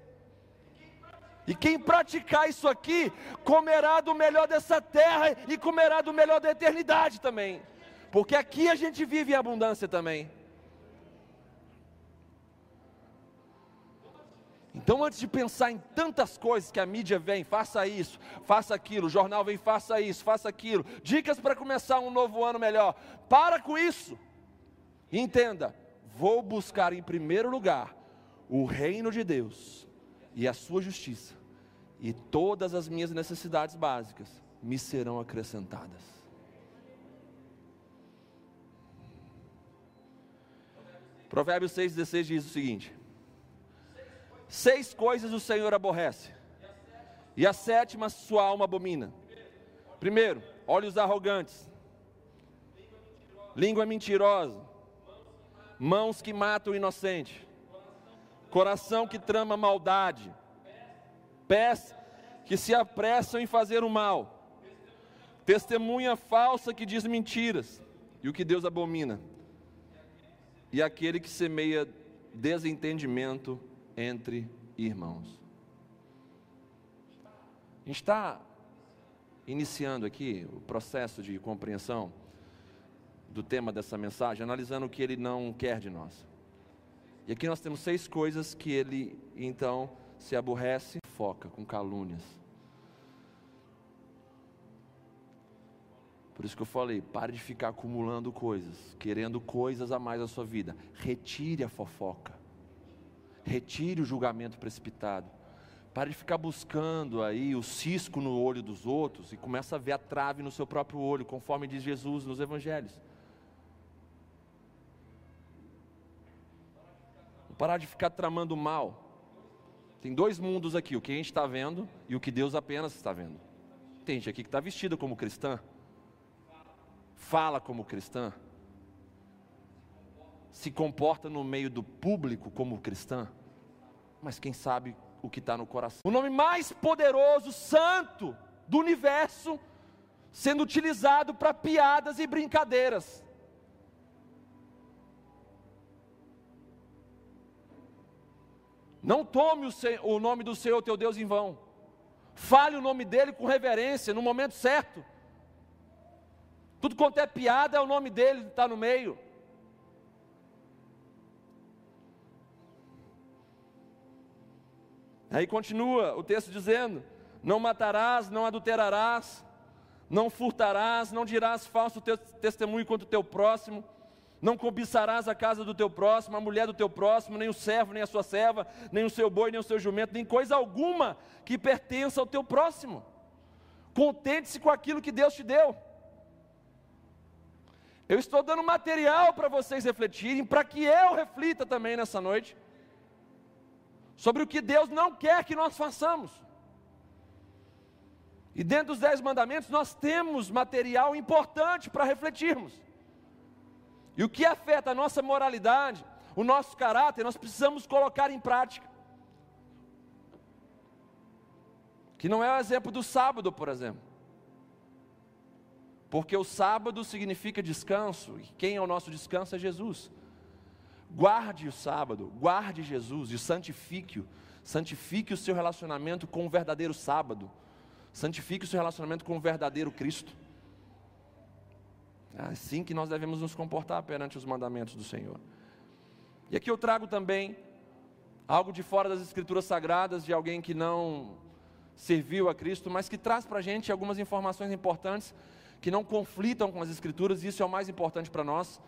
Speaker 1: E quem praticar isso aqui, comerá do melhor dessa terra e comerá do melhor da eternidade também, porque aqui a gente vive em abundância também. Então, antes de pensar em tantas coisas que a mídia vem, faça isso, faça aquilo, o jornal vem, faça isso, faça aquilo, dicas para começar um novo ano melhor. Para com isso. Entenda, vou buscar em primeiro lugar o reino de Deus e a sua justiça, e todas as minhas necessidades básicas me serão acrescentadas. Provérbios 6,16 diz o seguinte: Seis coisas o Senhor aborrece, e a sétima sua alma abomina. Primeiro, olhos arrogantes, língua mentirosa, mãos que matam o inocente, coração que trama maldade, pés que se apressam em fazer o mal, testemunha falsa que diz mentiras, e o que Deus abomina, e aquele que semeia desentendimento entre irmãos. A gente está iniciando aqui o processo de compreensão do tema dessa mensagem, analisando o que ele não quer de nós. E aqui nós temos seis coisas que ele então se aborrece, foca com calúnias. Por isso que eu falei, pare de ficar acumulando coisas, querendo coisas a mais na sua vida. Retire a fofoca. Retire o julgamento precipitado. Pare de ficar buscando aí o cisco no olho dos outros e começa a ver a trave no seu próprio olho, conforme diz Jesus nos evangelhos. Parar de ficar tramando mal. Tem dois mundos aqui, o que a gente está vendo e o que Deus apenas está vendo. Tem gente aqui que está vestida como cristã, fala como cristã, se comporta no meio do público como cristã, mas quem sabe o que está no coração. O nome mais poderoso, santo do universo, sendo utilizado para piadas e brincadeiras. Não tome o, o, nome do Senhor teu Deus em vão. Fale o nome dele com reverência, no momento certo. Tudo quanto é piada é o nome dele que está no meio. Aí continua o texto dizendo: Não matarás, não adulterarás, não furtarás, não dirás falso testemunho contra o teu próximo, não cobiçarás a casa do teu próximo, a mulher do teu próximo, nem o servo, nem a sua serva, nem o seu boi, nem o seu jumento, nem coisa alguma que pertença ao teu próximo. Contente-se com aquilo que Deus te deu. Eu estou dando material para vocês refletirem, para que eu reflita também nessa noite sobre o que Deus não quer que nós façamos. E dentro dos dez mandamentos nós temos material importante para refletirmos. E o que afeta a nossa moralidade, o nosso caráter, nós precisamos colocar em prática. Que não é o exemplo do sábado, por exemplo. Porque o sábado significa descanso, e quem é o nosso descanso é Jesus. Guarde o sábado, guarde Jesus e santifique-o. Santifique o seu relacionamento com o verdadeiro sábado. Santifique o seu relacionamento com o verdadeiro Cristo. É assim que nós devemos nos comportar perante os mandamentos do Senhor. E aqui eu trago também algo de fora das Escrituras Sagradas, de alguém que não serviu a Cristo, mas que traz para a gente algumas informações importantes que não conflitam com as Escrituras, e isso é o mais importante para nós.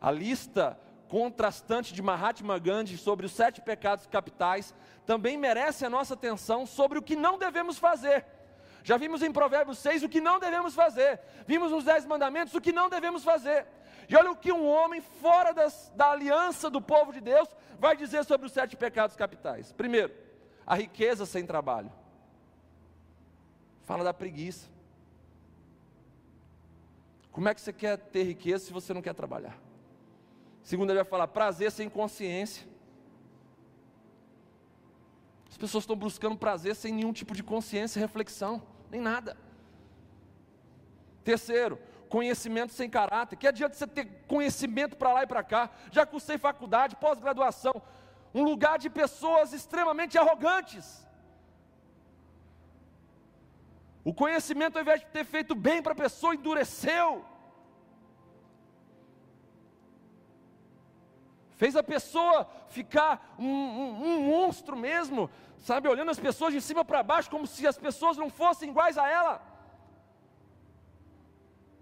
Speaker 1: A lista contrastante de Mahatma Gandhi sobre os sete pecados capitais também merece a nossa atenção sobre o que não devemos fazer. Já vimos em Provérbios 6 o que não devemos fazer, vimos nos Dez Mandamentos o que não devemos fazer. E olha o que um homem fora das, da aliança do povo de Deus vai dizer sobre os sete pecados capitais. Primeiro, a riqueza sem trabalho. Fala da preguiça. Como é que você quer ter riqueza se você não quer trabalhar? Segundo, ele vai falar prazer sem consciência. As pessoas estão buscando prazer sem nenhum tipo de consciência, reflexão, nem nada. Terceiro, conhecimento sem caráter. Que adianta você ter conhecimento para lá e para cá? Já cursei faculdade, pós-graduação, um lugar de pessoas extremamente arrogantes. O conhecimento, ao invés de ter feito bem para a pessoa, endureceu. Fez a pessoa ficar um, um, um monstro mesmo, sabe, olhando as pessoas de cima para baixo, como se as pessoas não fossem iguais a ela.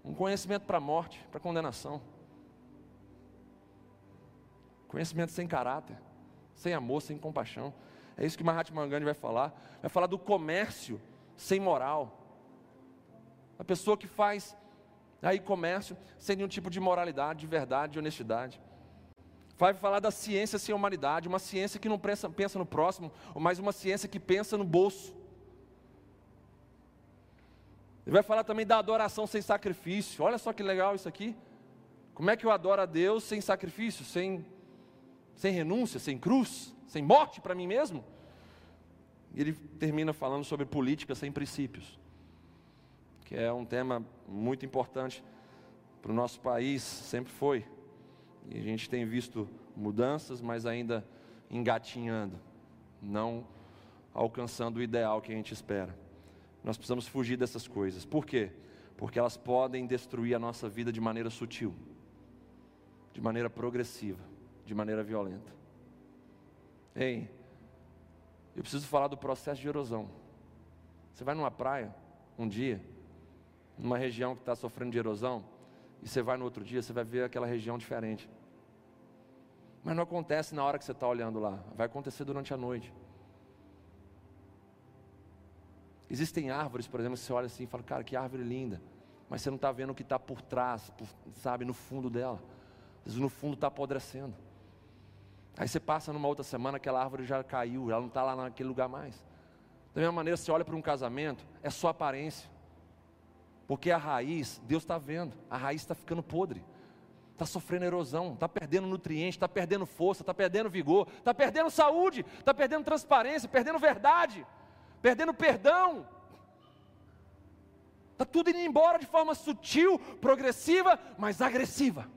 Speaker 1: Um conhecimento para a morte, para a condenação. Conhecimento sem caráter, sem amor, sem compaixão. É isso que Mahatma Gandhi vai falar. Vai falar do comércio sem moral. A pessoa que faz aí comércio sem nenhum tipo de moralidade, de verdade, de honestidade. Vai falar da ciência sem humanidade, uma ciência que não pensa, pensa no próximo, mas uma ciência que pensa no bolso. Ele vai falar também da adoração sem sacrifício. Olha só que legal isso aqui. Como é que eu adoro a Deus sem sacrifício, sem, sem renúncia, sem cruz, sem morte para mim mesmo? Ele termina falando sobre política sem princípios, que é um tema muito importante para o nosso país, sempre foi. E a gente tem visto mudanças, mas ainda engatinhando, não alcançando o ideal que a gente espera. Nós precisamos fugir dessas coisas. Por quê? Porque elas podem destruir a nossa vida de maneira sutil, de maneira progressiva, de maneira violenta. Ei, eu preciso falar do processo de erosão. Você vai numa praia, um dia, numa região que está sofrendo de erosão, e você vai no outro dia, você vai ver aquela região diferente. Mas não acontece na hora que você está olhando lá, vai acontecer durante a noite. Existem árvores, por exemplo, que você olha assim e fala, cara, que árvore linda. Mas você não está vendo o que está por trás, por, sabe, no fundo dela. Às vezes no fundo está apodrecendo. Aí você passa numa outra semana, aquela árvore já caiu, ela não está lá naquele lugar mais. Da mesma maneira, você olha para um casamento, é só aparência. Porque a raiz, Deus está vendo, a raiz está ficando podre, está sofrendo erosão, está perdendo nutrientes, está perdendo força, está perdendo vigor, está perdendo saúde, está perdendo transparência, perdendo verdade, perdendo perdão. Está tudo indo embora de forma sutil, progressiva, mas agressiva.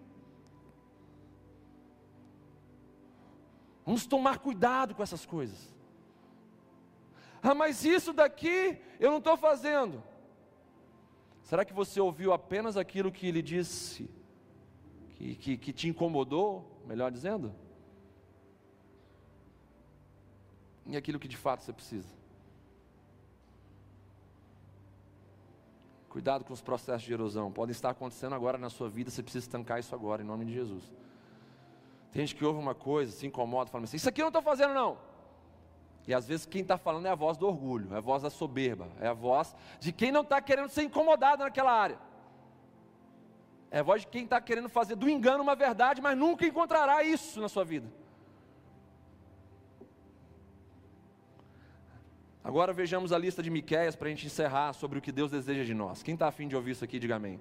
Speaker 1: Vamos tomar cuidado com essas coisas. Ah, mas isso daqui eu não estou fazendo. Será que você ouviu apenas aquilo que ele disse, que, que, que te incomodou, melhor dizendo? E aquilo que de fato você precisa? Cuidado com os processos de erosão, podem estar acontecendo agora na sua vida, você precisa estancar isso agora, em nome de Jesus. Tem gente que ouve uma coisa, se incomoda, fala assim: Isso aqui eu não estou fazendo, não. E às vezes quem está falando é a voz do orgulho, é a voz da soberba, é a voz de quem não está querendo ser incomodado naquela área. É a voz de quem está querendo fazer do engano uma verdade, mas nunca encontrará isso na sua vida. Agora vejamos a lista de Miquéias para a gente encerrar sobre o que Deus deseja de nós. Quem está afim de ouvir isso aqui, diga amém.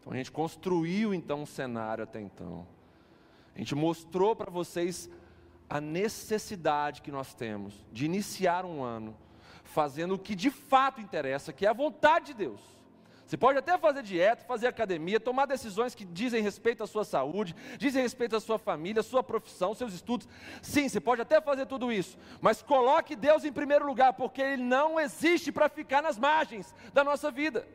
Speaker 1: Então a gente construiu então um cenário até então. A gente mostrou para vocês a necessidade que nós temos de iniciar um ano fazendo o que de fato interessa, que é a vontade de Deus. Você pode até fazer dieta, fazer academia, tomar decisões que dizem respeito à sua saúde, dizem respeito à sua família, à sua profissão, seus estudos. Sim, você pode até fazer tudo isso, mas coloque Deus em primeiro lugar, porque Ele não existe para ficar nas margens da nossa vida.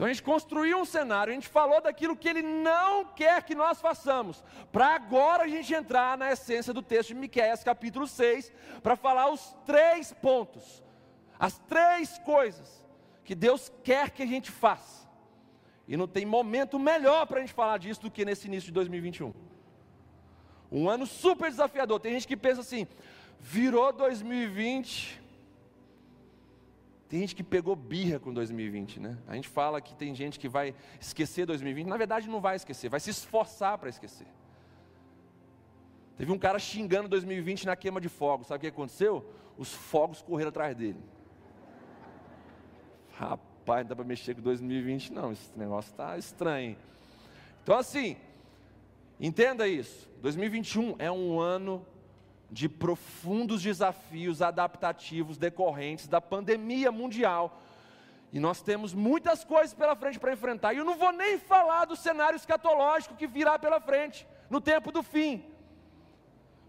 Speaker 1: Então a gente construiu um cenário, a gente falou daquilo que ele não quer que nós façamos, para agora a gente entrar na essência do texto de Miqueias, capítulo 6, para falar os três pontos, as três coisas que Deus quer que a gente faça. E não tem momento melhor para a gente falar disso do que nesse início de 2021. Um ano super desafiador. Tem gente que pensa assim: virou 2020, tem gente que pegou birra com 2020, né? A gente fala que tem gente que vai esquecer 2020, na verdade não vai esquecer, vai se esforçar para esquecer. Teve um cara xingando 2020 na queima de fogos, sabe o que aconteceu? Os fogos correram atrás dele. Rapaz, não dá para mexer com 2020 não, esse negócio está estranho. Então assim, entenda isso, 2021 é um ano de profundos desafios adaptativos decorrentes da pandemia mundial. E nós temos muitas coisas pela frente para enfrentar. E eu não vou nem falar do cenário escatológico que virá pela frente, no tempo do fim.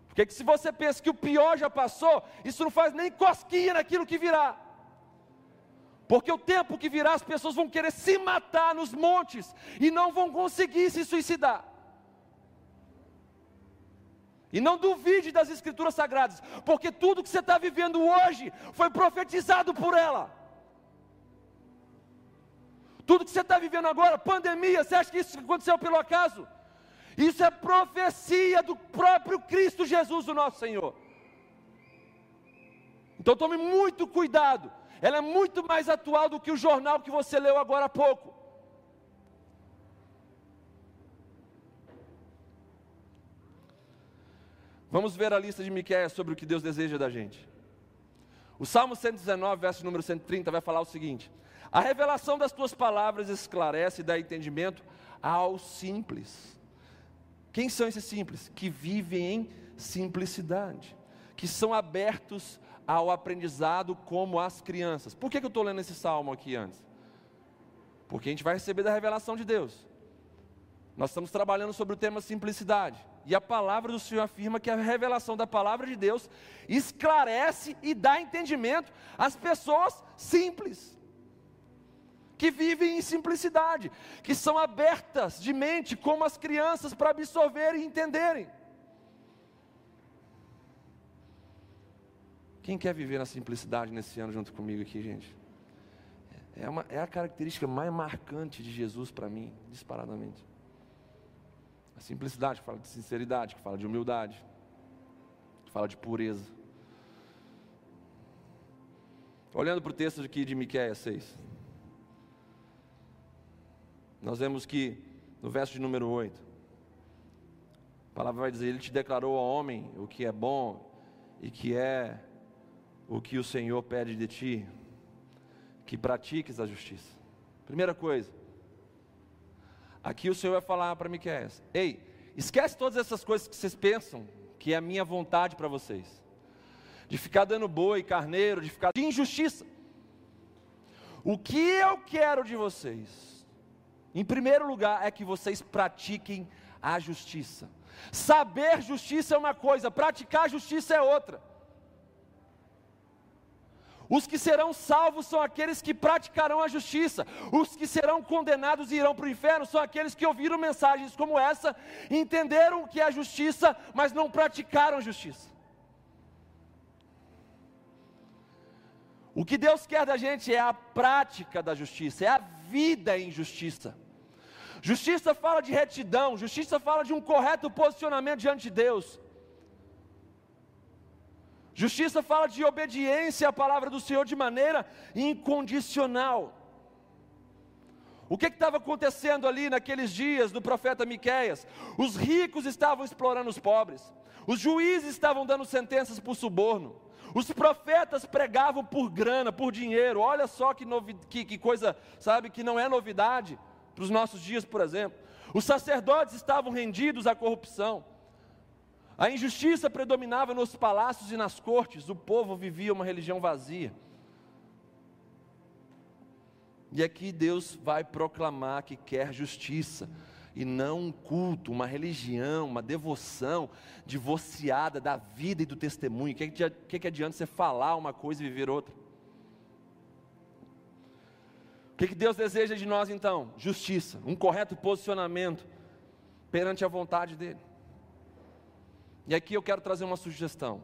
Speaker 1: Porque que se você pensa que o pior já passou, isso não faz nem cosquinha naquilo que virá. Porque o tempo que virá, as pessoas vão querer se matar nos montes e não vão conseguir se suicidar. E não duvide das Escrituras Sagradas, porque tudo que você está vivendo hoje foi profetizado por ela. Tudo que você está vivendo agora, pandemia, você acha que isso aconteceu pelo acaso? Isso é profecia do próprio Cristo Jesus, o nosso Senhor. Então tome muito cuidado, ela é muito mais atual do que o jornal que você leu agora há pouco. Vamos ver a lista de Miqueias sobre o que Deus deseja da gente. O Salmo 119, verso número 130, vai falar o seguinte: A revelação das tuas palavras esclarece e dá entendimento aos simples. Quem são esses simples? Que vivem em simplicidade, que são abertos ao aprendizado como as crianças. Por que, que eu estou lendo esse salmo aqui antes? Porque a gente vai receber da revelação de Deus. Nós estamos trabalhando sobre o tema simplicidade. E a palavra do Senhor afirma que a revelação da palavra de Deus esclarece e dá entendimento às pessoas simples, que vivem em simplicidade, que são abertas de mente como as crianças para absorverem e entenderem. Quem quer viver na simplicidade nesse ano junto comigo aqui, gente? É, uma, é a característica mais marcante de Jesus para mim, disparadamente. Simplicidade que fala de sinceridade, que fala de humildade, que fala de pureza. Olhando para o texto aqui de Miquéia 6. Nós vemos que no verso de número 8, a palavra vai dizer: Ele te declarou ao homem o que é bom e que é o que o Senhor pede de ti, que pratiques a justiça. Primeira coisa, Aqui o Senhor vai falar para Miqueias: Ei, esquece todas essas coisas que vocês pensam que é a minha vontade para vocês. De ficar dando boi, carneiro, de ficar de injustiça. O que eu quero de vocês, em primeiro lugar, é que vocês pratiquem a justiça. Saber justiça é uma coisa, praticar justiça é outra. Os que serão salvos são aqueles que praticarão a justiça. Os que serão condenados e irão para o inferno são aqueles que ouviram mensagens como essa, entenderam o que é justiça, mas não praticaram justiça. O que Deus quer da gente é a prática da justiça, é a vida em justiça. Justiça fala de retidão, justiça fala de um correto posicionamento diante de Deus. Justiça fala de obediência à palavra do Senhor de maneira incondicional. O que estava acontecendo ali naqueles dias do profeta Miqueias? Os ricos estavam explorando os pobres, os juízes estavam dando sentenças por suborno, os profetas pregavam por grana, por dinheiro. Olha só que, novi... que, que coisa, sabe, que não é novidade para os nossos dias, por exemplo. Os sacerdotes estavam rendidos à corrupção. A injustiça predominava nos palácios e nas cortes, o povo vivia uma religião vazia. E aqui Deus vai proclamar que quer justiça, e não um culto, uma religião, uma devoção divorciada da vida e do testemunho. O que, que, que, que adianta você falar uma coisa e viver outra? O que, que Deus deseja de nós então? Justiça, um correto posicionamento perante a vontade dEle. E aqui eu quero trazer uma sugestão.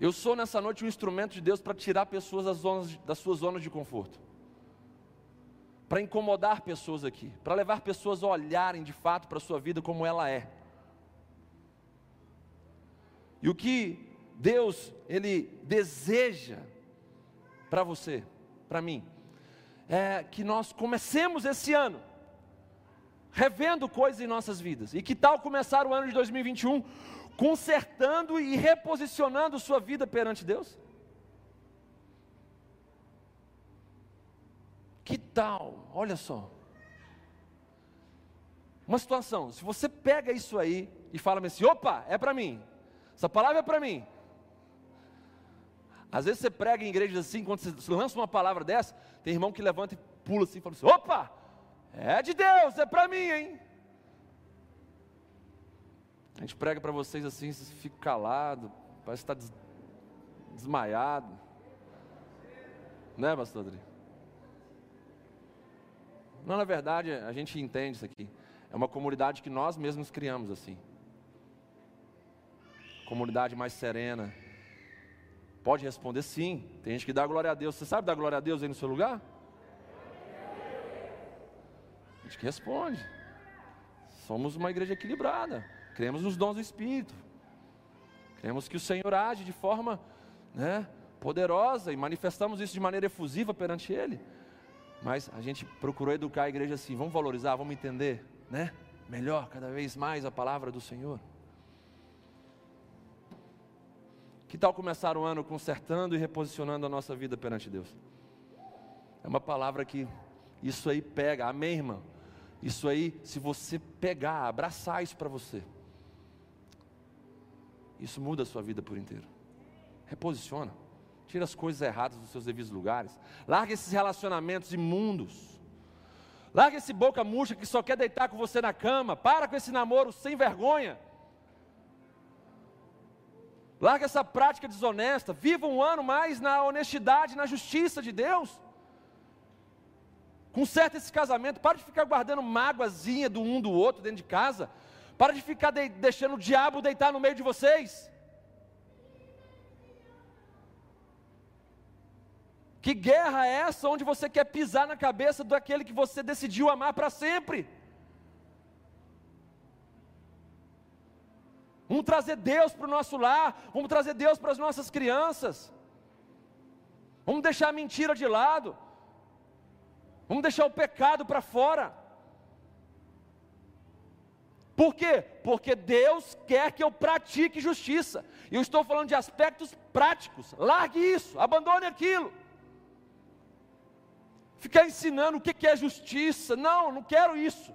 Speaker 1: Eu sou nessa noite um instrumento de Deus para tirar pessoas das, zonas, das suas zonas de conforto, para incomodar pessoas aqui, para levar pessoas a olharem de fato para a sua vida como ela é. E o que Deus ele deseja para você, para mim, é que nós comecemos esse ano revendo coisas em nossas vidas. E que tal começar o ano de 2021 consertando e reposicionando sua vida perante Deus? Que tal? Olha só. Uma situação, se você pega isso aí e fala assim: opa, é para mim, essa palavra é para mim. Às vezes você prega em igrejas assim, quando você lança uma palavra dessa, tem irmão que levanta e pula assim e fala assim: opa, é de Deus, é para mim, hein? A gente prega para vocês assim, vocês ficam calados, parece que está desmaiado. Né, pastor Adri? Não, na verdade, a gente entende isso aqui. É uma comunidade que nós mesmos criamos assim. Comunidade mais serena. Pode responder sim. Tem gente que dá glória a Deus. Você sabe dar glória a Deus aí no seu lugar? Gente que responde. Somos uma igreja equilibrada. Cremos nos dons do Espírito. Cremos que o Senhor age de forma né, poderosa e manifestamos isso de maneira efusiva perante Ele. Mas a gente procurou educar a igreja assim, vamos valorizar, vamos entender, né? Melhor, cada vez mais a palavra do Senhor. Que tal começar o ano consertando e reposicionando a nossa vida perante Deus? É uma palavra que isso aí pega, amém, irmão? Isso aí, se você pegar, abraçar isso para você, isso muda a sua vida por inteiro. Reposiciona. Tira as coisas erradas dos seus devidos lugares. Larga esses relacionamentos imundos. Larga esse boca murcha que só quer deitar com você na cama. Para com esse namoro sem vergonha. Larga essa prática desonesta. Viva um ano mais na honestidade, na justiça de Deus. Conserta esse casamento, para de ficar guardando mágoazinha do um do outro dentro de casa. Para de ficar de, deixando o diabo deitar no meio de vocês. Que guerra é essa onde você quer pisar na cabeça daquele que você decidiu amar para sempre? Vamos trazer Deus para o nosso lar, vamos trazer Deus para as nossas crianças. Vamos deixar a mentira de lado. Vamos deixar o pecado para fora. Por quê? Porque Deus quer que eu pratique justiça. E eu estou falando de aspectos práticos. Largue isso, abandone aquilo. Ficar ensinando o que é justiça. Não, não quero isso.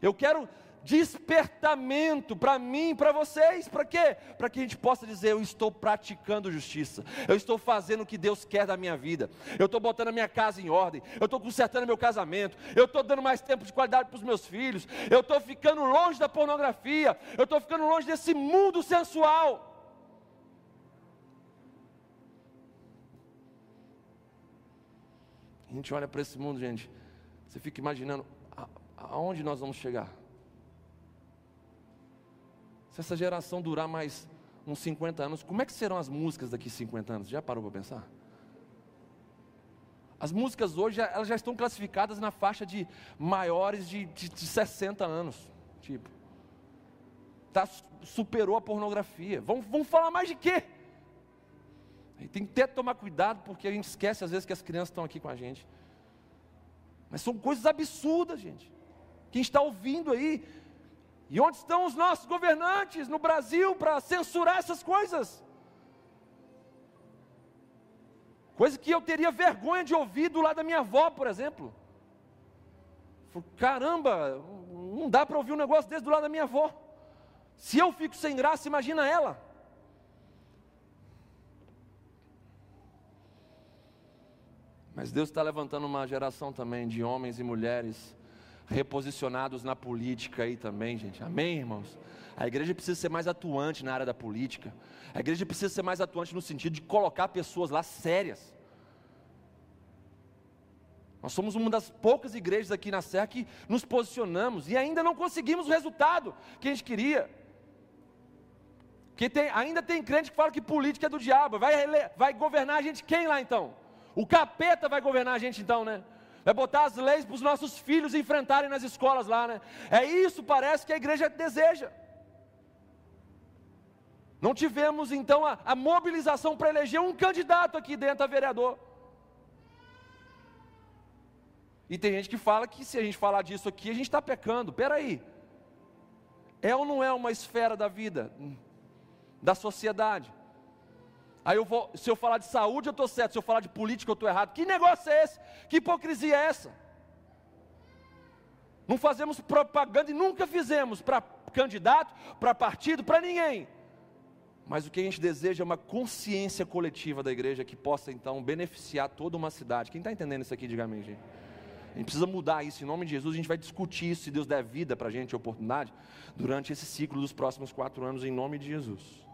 Speaker 1: Eu quero despertamento para mim, para vocês, para quê? Para que a gente possa dizer: eu estou praticando justiça, eu estou fazendo o que Deus quer da minha vida, eu estou botando a minha casa em ordem, eu estou consertando meu casamento, eu estou dando mais tempo de qualidade para os meus filhos, eu estou ficando longe da pornografia, eu estou ficando longe desse mundo sensual. A gente olha para esse mundo, gente, você fica imaginando aonde nós vamos chegar. Se essa geração durar mais uns 50 anos, como é que serão as músicas daqui a 50 anos? Já parou para pensar? As músicas hoje, elas já estão classificadas na faixa de maiores de, de, de 60 anos. Tipo, tá, superou a pornografia. Vamos, falar mais de quê? tem que até tomar cuidado, porque a gente esquece às vezes que as crianças estão aqui com a gente. Mas são coisas absurdas, gente. Quem está ouvindo aí. E onde estão os nossos governantes no Brasil para censurar essas coisas? Coisa que eu teria vergonha de ouvir do lado da minha avó, por exemplo. Caramba, não dá para ouvir um negócio desse do lado da minha avó. Se eu fico sem graça, imagina ela. Mas Deus está levantando uma geração também de homens e mulheres reposicionados na política aí também, gente. Amém, irmãos? A igreja precisa ser mais atuante na área da política. A igreja precisa ser mais atuante no sentido de colocar pessoas lá sérias. Nós somos uma das poucas igrejas aqui na Serra que nos posicionamos e ainda não conseguimos o resultado que a gente queria. Porque tem, ainda tem crente que fala que política é do diabo. Vai, vai governar a gente quem lá então? O capeta vai governar a gente então, né? Vai botar as leis para os nossos filhos enfrentarem nas escolas lá, né? É isso, parece que a igreja deseja. Não tivemos então a, a mobilização para eleger um candidato aqui dentro a vereador. E tem gente que fala que se a gente falar disso aqui, a gente está pecando. Peraí. É ou não é uma esfera da vida, da sociedade? Aí eu vou, se eu falar de saúde, eu estou certo. Se eu falar de política, eu estou errado. Que negócio é esse? Que hipocrisia é essa? Não fazemos propaganda e nunca fizemos para candidato, para partido, para ninguém. Mas o que a gente deseja é uma consciência coletiva da igreja que possa então beneficiar toda uma cidade. Quem está entendendo isso aqui, diga amém, gente. A gente precisa mudar isso em nome de Jesus. A gente vai discutir isso, se Deus der vida para a gente, oportunidade, durante esse ciclo dos próximos quatro anos, em nome de Jesus.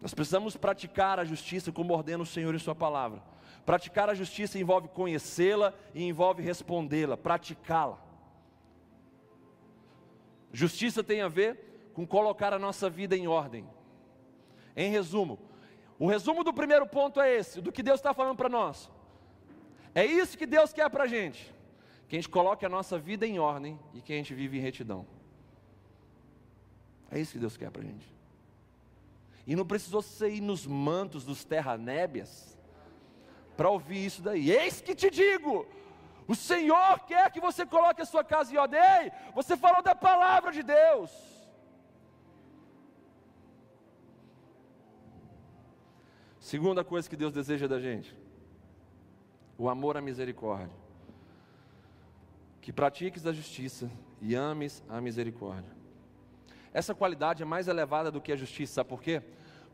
Speaker 1: Nós precisamos praticar a justiça como ordena o Senhor em Sua palavra. Praticar a justiça envolve conhecê-la e envolve respondê-la, praticá-la. Justiça tem a ver com colocar a nossa vida em ordem. Em resumo, o resumo do primeiro ponto é esse, do que Deus está falando para nós. É isso que Deus quer para a gente. Que a gente coloque a nossa vida em ordem e que a gente vive em retidão. É isso que Deus quer para a gente. E não precisou ser ir nos mantos dos terranébias para ouvir isso daí. Eis que te digo: o Senhor quer que você coloque a sua casa em ordem. Você falou da palavra de Deus. Segunda coisa que Deus deseja da gente: o amor à misericórdia. Que pratiques a justiça e ames a misericórdia. Essa qualidade é mais elevada do que a justiça, sabe por quê?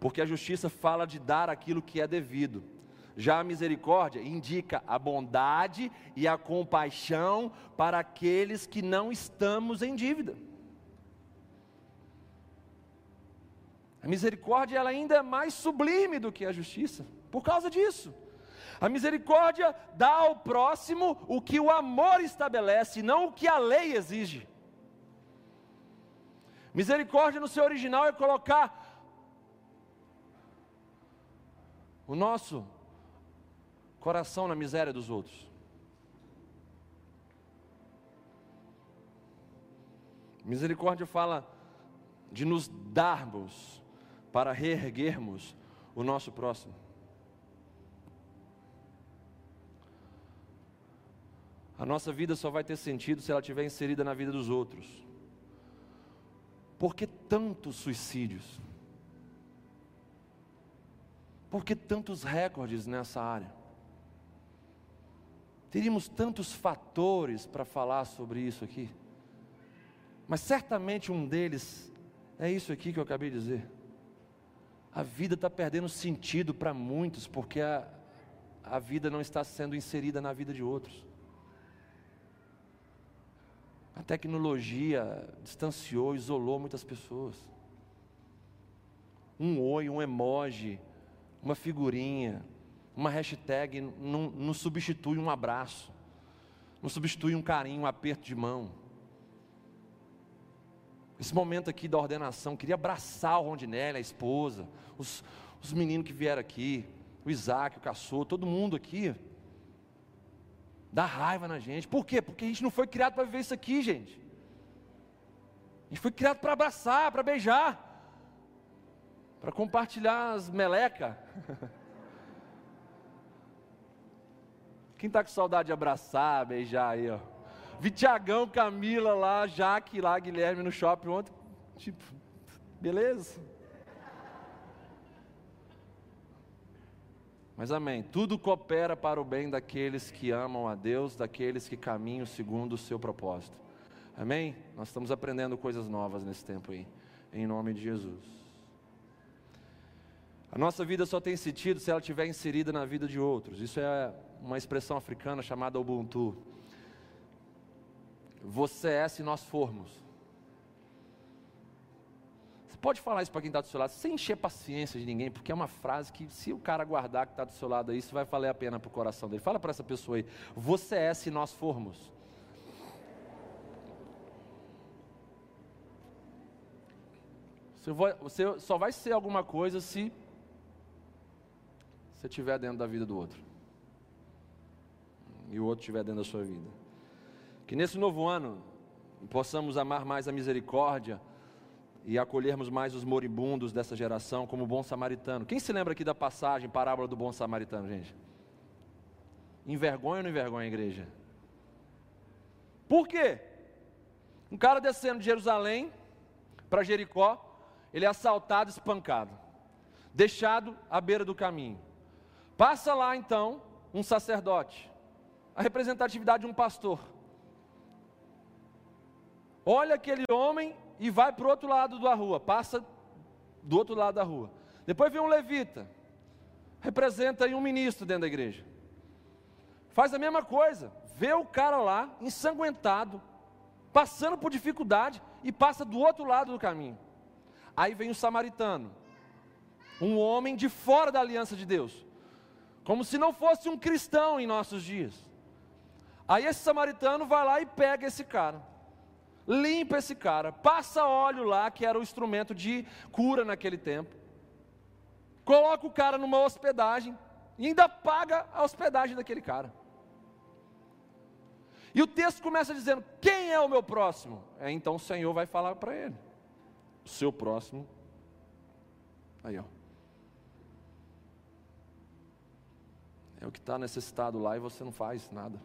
Speaker 1: Porque a justiça fala de dar aquilo que é devido. Já a misericórdia indica a bondade e a compaixão para aqueles que não estamos em dívida. A misericórdia ela ainda é mais sublime do que a justiça, por causa disso. A misericórdia dá ao próximo o que o amor estabelece, não o que a lei exige. Misericórdia no seu original é colocar o nosso coração na miséria dos outros. Misericórdia fala de nos darmos para reerguermos o nosso próximo. A nossa vida só vai ter sentido se ela estiver inserida na vida dos outros. Por que tantos suicídios? Por que tantos recordes nessa área? Teríamos tantos fatores para falar sobre isso aqui, mas certamente um deles é isso aqui que eu acabei de dizer. A vida está perdendo sentido para muitos, porque a, a vida não está sendo inserida na vida de outros. A tecnologia distanciou, isolou muitas pessoas. Um oi, um emoji, uma figurinha, uma hashtag não, não substitui um abraço, não substitui um carinho, um aperto de mão. Esse momento aqui da ordenação, queria abraçar o Rondinelli, a esposa, os, os meninos que vieram aqui, o Isaac, o caçou, todo mundo aqui. Dá raiva na gente. Por quê? Porque a gente não foi criado para viver isso aqui, gente. A gente foi criado para abraçar, para beijar, para compartilhar as meleca. Quem está com saudade de abraçar, beijar aí, ó? Vi Tiagão, Camila lá, Jaque lá, Guilherme no shopping ontem. Tipo, beleza? Mas amém. Tudo coopera para o bem daqueles que amam a Deus, daqueles que caminham segundo o seu propósito. Amém? Nós estamos aprendendo coisas novas nesse tempo aí. Em nome de Jesus. A nossa vida só tem sentido se ela estiver inserida na vida de outros. Isso é uma expressão africana chamada Ubuntu. Você é se nós formos. Você pode falar isso para quem está do seu lado, sem encher paciência de ninguém, porque é uma frase que, se o cara guardar que está do seu lado aí, isso vai valer a pena para o coração dele. Fala para essa pessoa aí: Você é se nós formos. Você só vai ser alguma coisa se você estiver dentro da vida do outro. E o outro estiver dentro da sua vida. Que nesse novo ano possamos amar mais a misericórdia e acolhermos mais os moribundos dessa geração como bom samaritano. Quem se lembra aqui da passagem, parábola do bom samaritano, gente? Envergonha ou não envergonha a igreja? Por quê? Um cara descendo de Jerusalém para Jericó, ele é assaltado, espancado, deixado à beira do caminho. Passa lá então um sacerdote, a representatividade de um pastor olha aquele homem e vai para o outro lado da rua, passa do outro lado da rua. Depois vem um levita, representa aí um ministro dentro da igreja. Faz a mesma coisa, vê o cara lá, ensanguentado, passando por dificuldade e passa do outro lado do caminho. Aí vem o samaritano, um homem de fora da aliança de Deus, como se não fosse um cristão em nossos dias. Aí esse samaritano vai lá e pega esse cara limpa esse cara, passa óleo lá, que era o instrumento de cura naquele tempo, coloca o cara numa hospedagem e ainda paga a hospedagem daquele cara. E o texto começa dizendo: Quem é o meu próximo? É, então o Senhor vai falar para ele: O seu próximo. Aí, ó. É o que está necessitado lá e você não faz nada.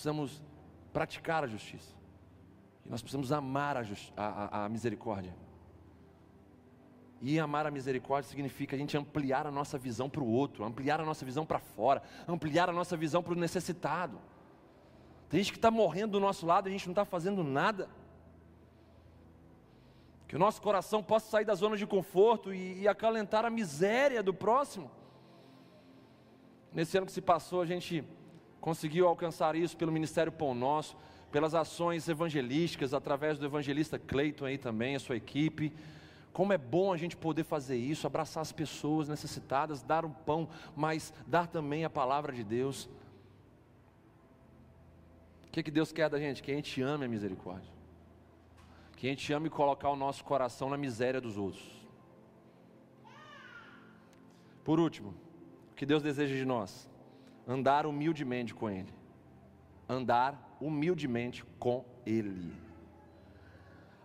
Speaker 1: Precisamos praticar a justiça. E nós precisamos amar a, a, a misericórdia. E amar a misericórdia significa a gente ampliar a nossa visão para o outro, ampliar a nossa visão para fora, ampliar a nossa visão para o necessitado. Tem gente que está morrendo do nosso lado e a gente não está fazendo nada. Que o nosso coração possa sair da zona de conforto e, e acalentar a miséria do próximo. Nesse ano que se passou, a gente conseguiu alcançar isso pelo Ministério Pão Nosso, pelas ações evangelísticas, através do evangelista Cleiton aí também, a sua equipe. Como é bom a gente poder fazer isso, abraçar as pessoas necessitadas, dar um pão, mas dar também a palavra de Deus. O que, que Deus quer da gente? Que a gente ame a misericórdia. Que a gente ame colocar o nosso coração na miséria dos outros. Por último, o que Deus deseja de nós? Andar humildemente com Ele. Andar humildemente com Ele.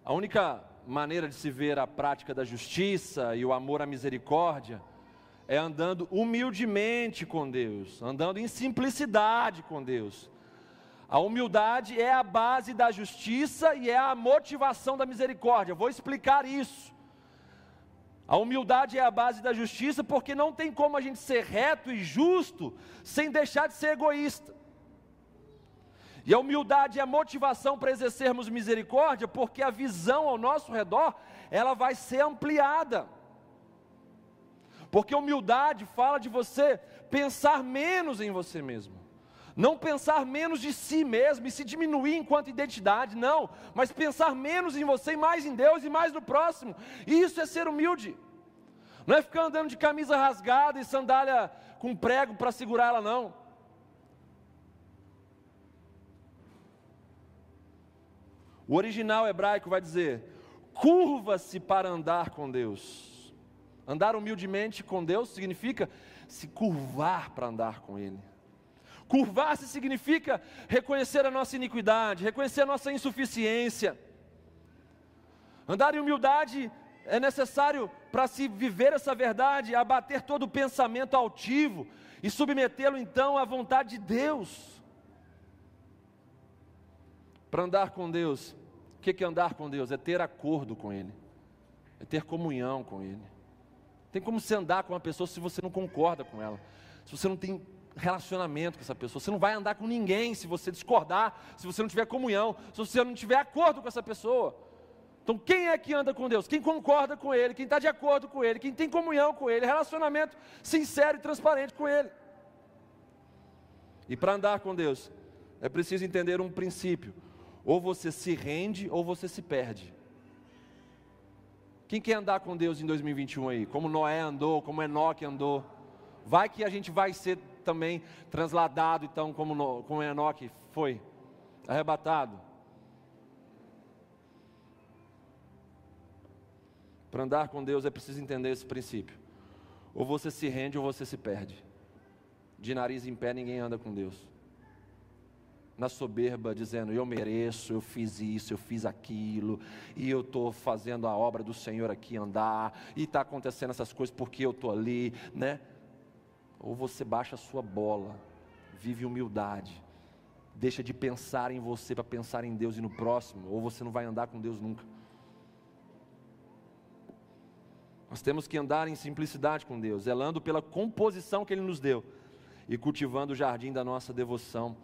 Speaker 1: A única maneira de se ver a prática da justiça e o amor à misericórdia é andando humildemente com Deus, andando em simplicidade com Deus. A humildade é a base da justiça e é a motivação da misericórdia. vou explicar isso. A humildade é a base da justiça, porque não tem como a gente ser reto e justo sem deixar de ser egoísta. E a humildade é a motivação para exercermos misericórdia, porque a visão ao nosso redor, ela vai ser ampliada. Porque humildade fala de você pensar menos em você mesmo. Não pensar menos de si mesmo e se diminuir enquanto identidade, não, mas pensar menos em você e mais em Deus e mais no próximo. Isso é ser humilde. Não é ficar andando de camisa rasgada e sandália com prego para segurar ela, não. O original hebraico vai dizer: curva-se para andar com Deus. Andar humildemente com Deus significa se curvar para andar com Ele. Curvar-se significa reconhecer a nossa iniquidade, reconhecer a nossa insuficiência. Andar em humildade é necessário para se viver essa verdade, abater todo o pensamento altivo e submetê-lo então à vontade de Deus. Para andar com Deus, o que é andar com Deus? É ter acordo com Ele, é ter comunhão com Ele. Tem como você andar com uma pessoa se você não concorda com ela, se você não tem relacionamento com essa pessoa. Você não vai andar com ninguém se você discordar, se você não tiver comunhão, se você não tiver acordo com essa pessoa. Então, quem é que anda com Deus? Quem concorda com Ele, quem está de acordo com Ele, quem tem comunhão com Ele, relacionamento sincero e transparente com Ele. E para andar com Deus, é preciso entender um princípio: ou você se rende ou você se perde. Quem quer andar com Deus em 2021 aí? Como Noé andou, como Enoque andou? Vai que a gente vai ser também transladado, então, como, no, como Enoque foi arrebatado. Para andar com Deus é preciso entender esse princípio. Ou você se rende ou você se perde. De nariz em pé ninguém anda com Deus. Na soberba, dizendo: Eu mereço, eu fiz isso, eu fiz aquilo, e eu estou fazendo a obra do Senhor aqui andar, e está acontecendo essas coisas porque eu estou ali, né? Ou você baixa a sua bola, vive humildade, deixa de pensar em você para pensar em Deus e no próximo, ou você não vai andar com Deus nunca. Nós temos que andar em simplicidade com Deus, zelando pela composição que Ele nos deu e cultivando o jardim da nossa devoção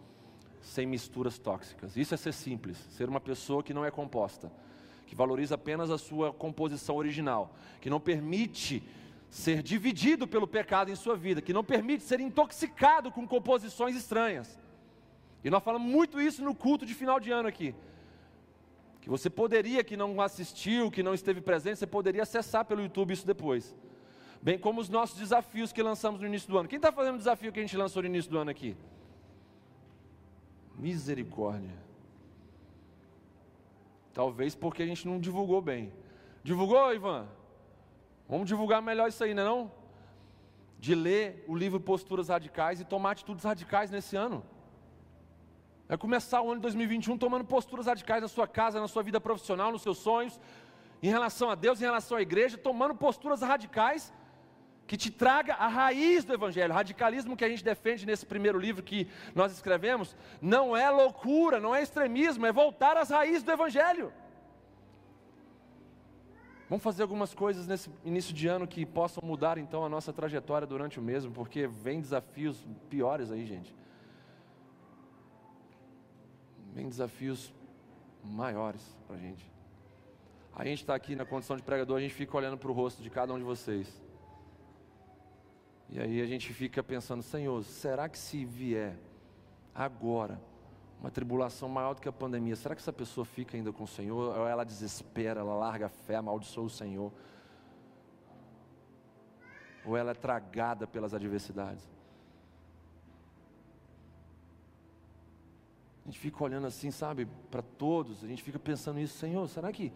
Speaker 1: sem misturas tóxicas. Isso é ser simples, ser uma pessoa que não é composta, que valoriza apenas a sua composição original, que não permite ser dividido pelo pecado em sua vida, que não permite ser intoxicado com composições estranhas. E nós falamos muito isso no culto de final de ano aqui que você poderia, que não assistiu, que não esteve presente, você poderia acessar pelo YouTube isso depois. Bem como os nossos desafios que lançamos no início do ano. Quem está fazendo o desafio que a gente lançou no início do ano aqui? Misericórdia. Talvez porque a gente não divulgou bem. Divulgou, Ivan? Vamos divulgar melhor isso aí, não é não? De ler o livro Posturas Radicais e tomar atitudes radicais nesse ano. É começar o ano de 2021 tomando posturas radicais na sua casa, na sua vida profissional, nos seus sonhos, em relação a Deus, em relação à igreja, tomando posturas radicais que te traga a raiz do evangelho. O radicalismo que a gente defende nesse primeiro livro que nós escrevemos não é loucura, não é extremismo, é voltar às raízes do evangelho. Vamos fazer algumas coisas nesse início de ano que possam mudar então a nossa trajetória durante o mesmo, porque vem desafios piores aí, gente vem desafios maiores para a gente. A gente está aqui na condição de pregador, a gente fica olhando para o rosto de cada um de vocês. E aí a gente fica pensando, Senhor, será que se vier agora uma tribulação maior do que a pandemia, será que essa pessoa fica ainda com o Senhor? Ou ela desespera, ela larga a fé, amaldiçoa o Senhor? Ou ela é tragada pelas adversidades? A gente fica olhando assim, sabe, para todos, a gente fica pensando nisso, Senhor, será que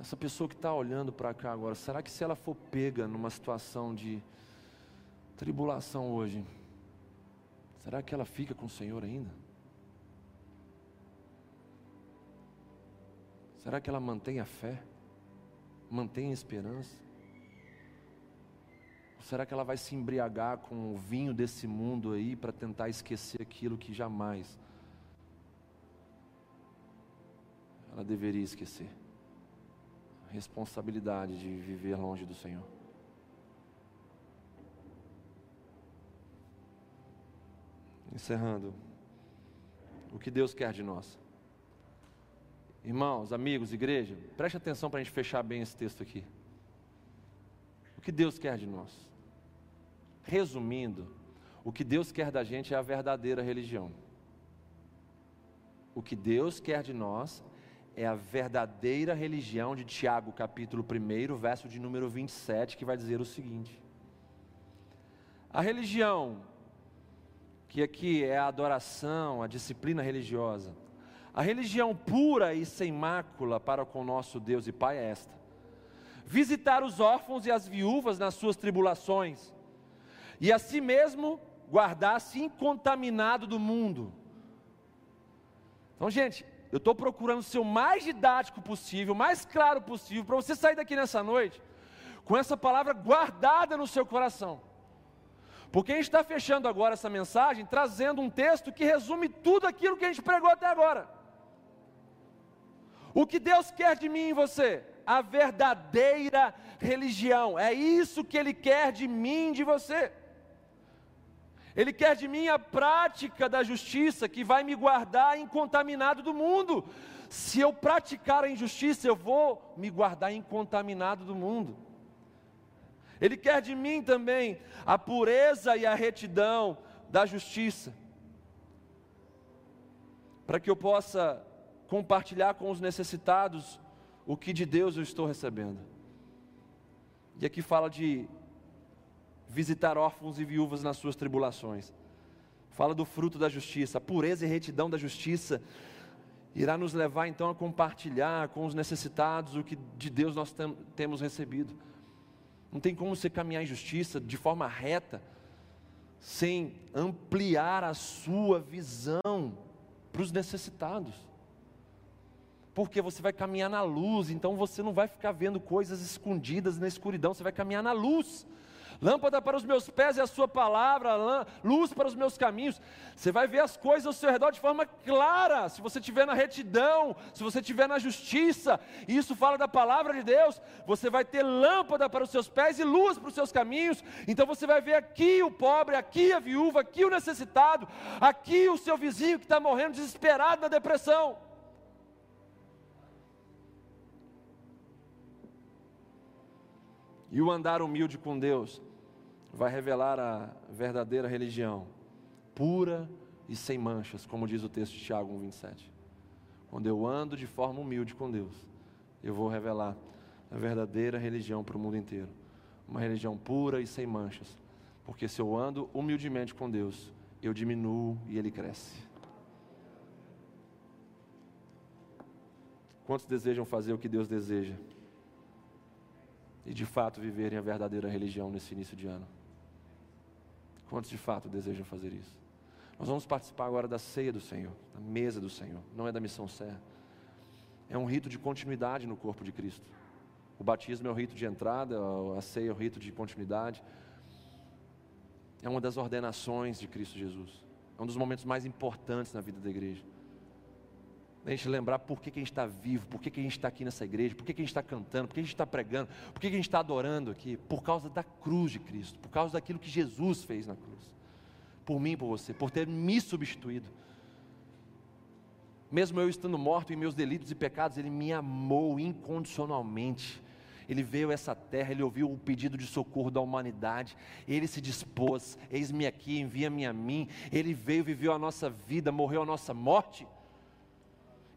Speaker 1: essa pessoa que está olhando para cá agora, será que se ela for pega numa situação de tribulação hoje, será que ela fica com o Senhor ainda? Será que ela mantém a fé? Mantém a esperança? Ou será que ela vai se embriagar com o vinho desse mundo aí para tentar esquecer aquilo que jamais ela deveria esquecer. A responsabilidade de viver longe do Senhor. Encerrando, o que Deus quer de nós. Irmãos, amigos, igreja, preste atenção para a gente fechar bem esse texto aqui. O que Deus quer de nós? Resumindo, o que Deus quer da gente é a verdadeira religião. O que Deus quer de nós é a verdadeira religião de Tiago, capítulo 1, verso de número 27, que vai dizer o seguinte: A religião, que aqui é a adoração, a disciplina religiosa, a religião pura e sem mácula para com nosso Deus e Pai é esta: visitar os órfãos e as viúvas nas suas tribulações, e a si mesmo guardar-se incontaminado do mundo. Então, gente, eu estou procurando ser o mais didático possível, o mais claro possível, para você sair daqui nessa noite com essa palavra guardada no seu coração. Porque a gente está fechando agora essa mensagem trazendo um texto que resume tudo aquilo que a gente pregou até agora. O que Deus quer de mim e você? A verdadeira religião. É isso que Ele quer de mim e de você. Ele quer de mim a prática da justiça que vai me guardar incontaminado do mundo. Se eu praticar a injustiça, eu vou me guardar incontaminado do mundo. Ele quer de mim também a pureza e a retidão da justiça, para que eu possa compartilhar com os necessitados o que de Deus eu estou recebendo. E aqui fala de visitar órfãos e viúvas nas suas tribulações. Fala do fruto da justiça, a pureza e retidão da justiça irá nos levar então a compartilhar com os necessitados o que de Deus nós tem, temos recebido. Não tem como você caminhar em justiça de forma reta sem ampliar a sua visão para os necessitados. Porque você vai caminhar na luz, então você não vai ficar vendo coisas escondidas na escuridão, você vai caminhar na luz. Lâmpada para os meus pés é a sua palavra, luz para os meus caminhos. Você vai ver as coisas ao seu redor de forma clara, se você estiver na retidão, se você estiver na justiça, e isso fala da palavra de Deus, você vai ter lâmpada para os seus pés e luz para os seus caminhos. Então você vai ver aqui o pobre, aqui a viúva, aqui o necessitado, aqui o seu vizinho que está morrendo desesperado na depressão. E o andar humilde com Deus vai revelar a verdadeira religião, pura e sem manchas, como diz o texto de Tiago 1,27. Quando eu ando de forma humilde com Deus, eu vou revelar a verdadeira religião para o mundo inteiro. Uma religião pura e sem manchas. Porque se eu ando humildemente com Deus, eu diminuo e Ele cresce. Quantos desejam fazer o que Deus deseja? E de fato viverem a verdadeira religião nesse início de ano? Quantos de fato desejam fazer isso? Nós vamos participar agora da ceia do Senhor, da mesa do Senhor, não é da missão serra. É um rito de continuidade no corpo de Cristo. O batismo é o rito de entrada, a ceia é o rito de continuidade. É uma das ordenações de Cristo Jesus. É um dos momentos mais importantes na vida da igreja a gente lembrar por que, que a gente está vivo, por que, que a gente está aqui nessa igreja, por que, que a gente está cantando, por que a gente está pregando, por que, que a gente está adorando aqui, por causa da cruz de Cristo, por causa daquilo que Jesus fez na cruz, por mim por você, por ter me substituído. Mesmo eu estando morto em meus delitos e pecados, Ele me amou incondicionalmente. Ele veio a essa terra, ele ouviu o pedido de socorro da humanidade, ele se dispôs, eis-me aqui, envia-me a mim. Ele veio, viveu a nossa vida, morreu a nossa morte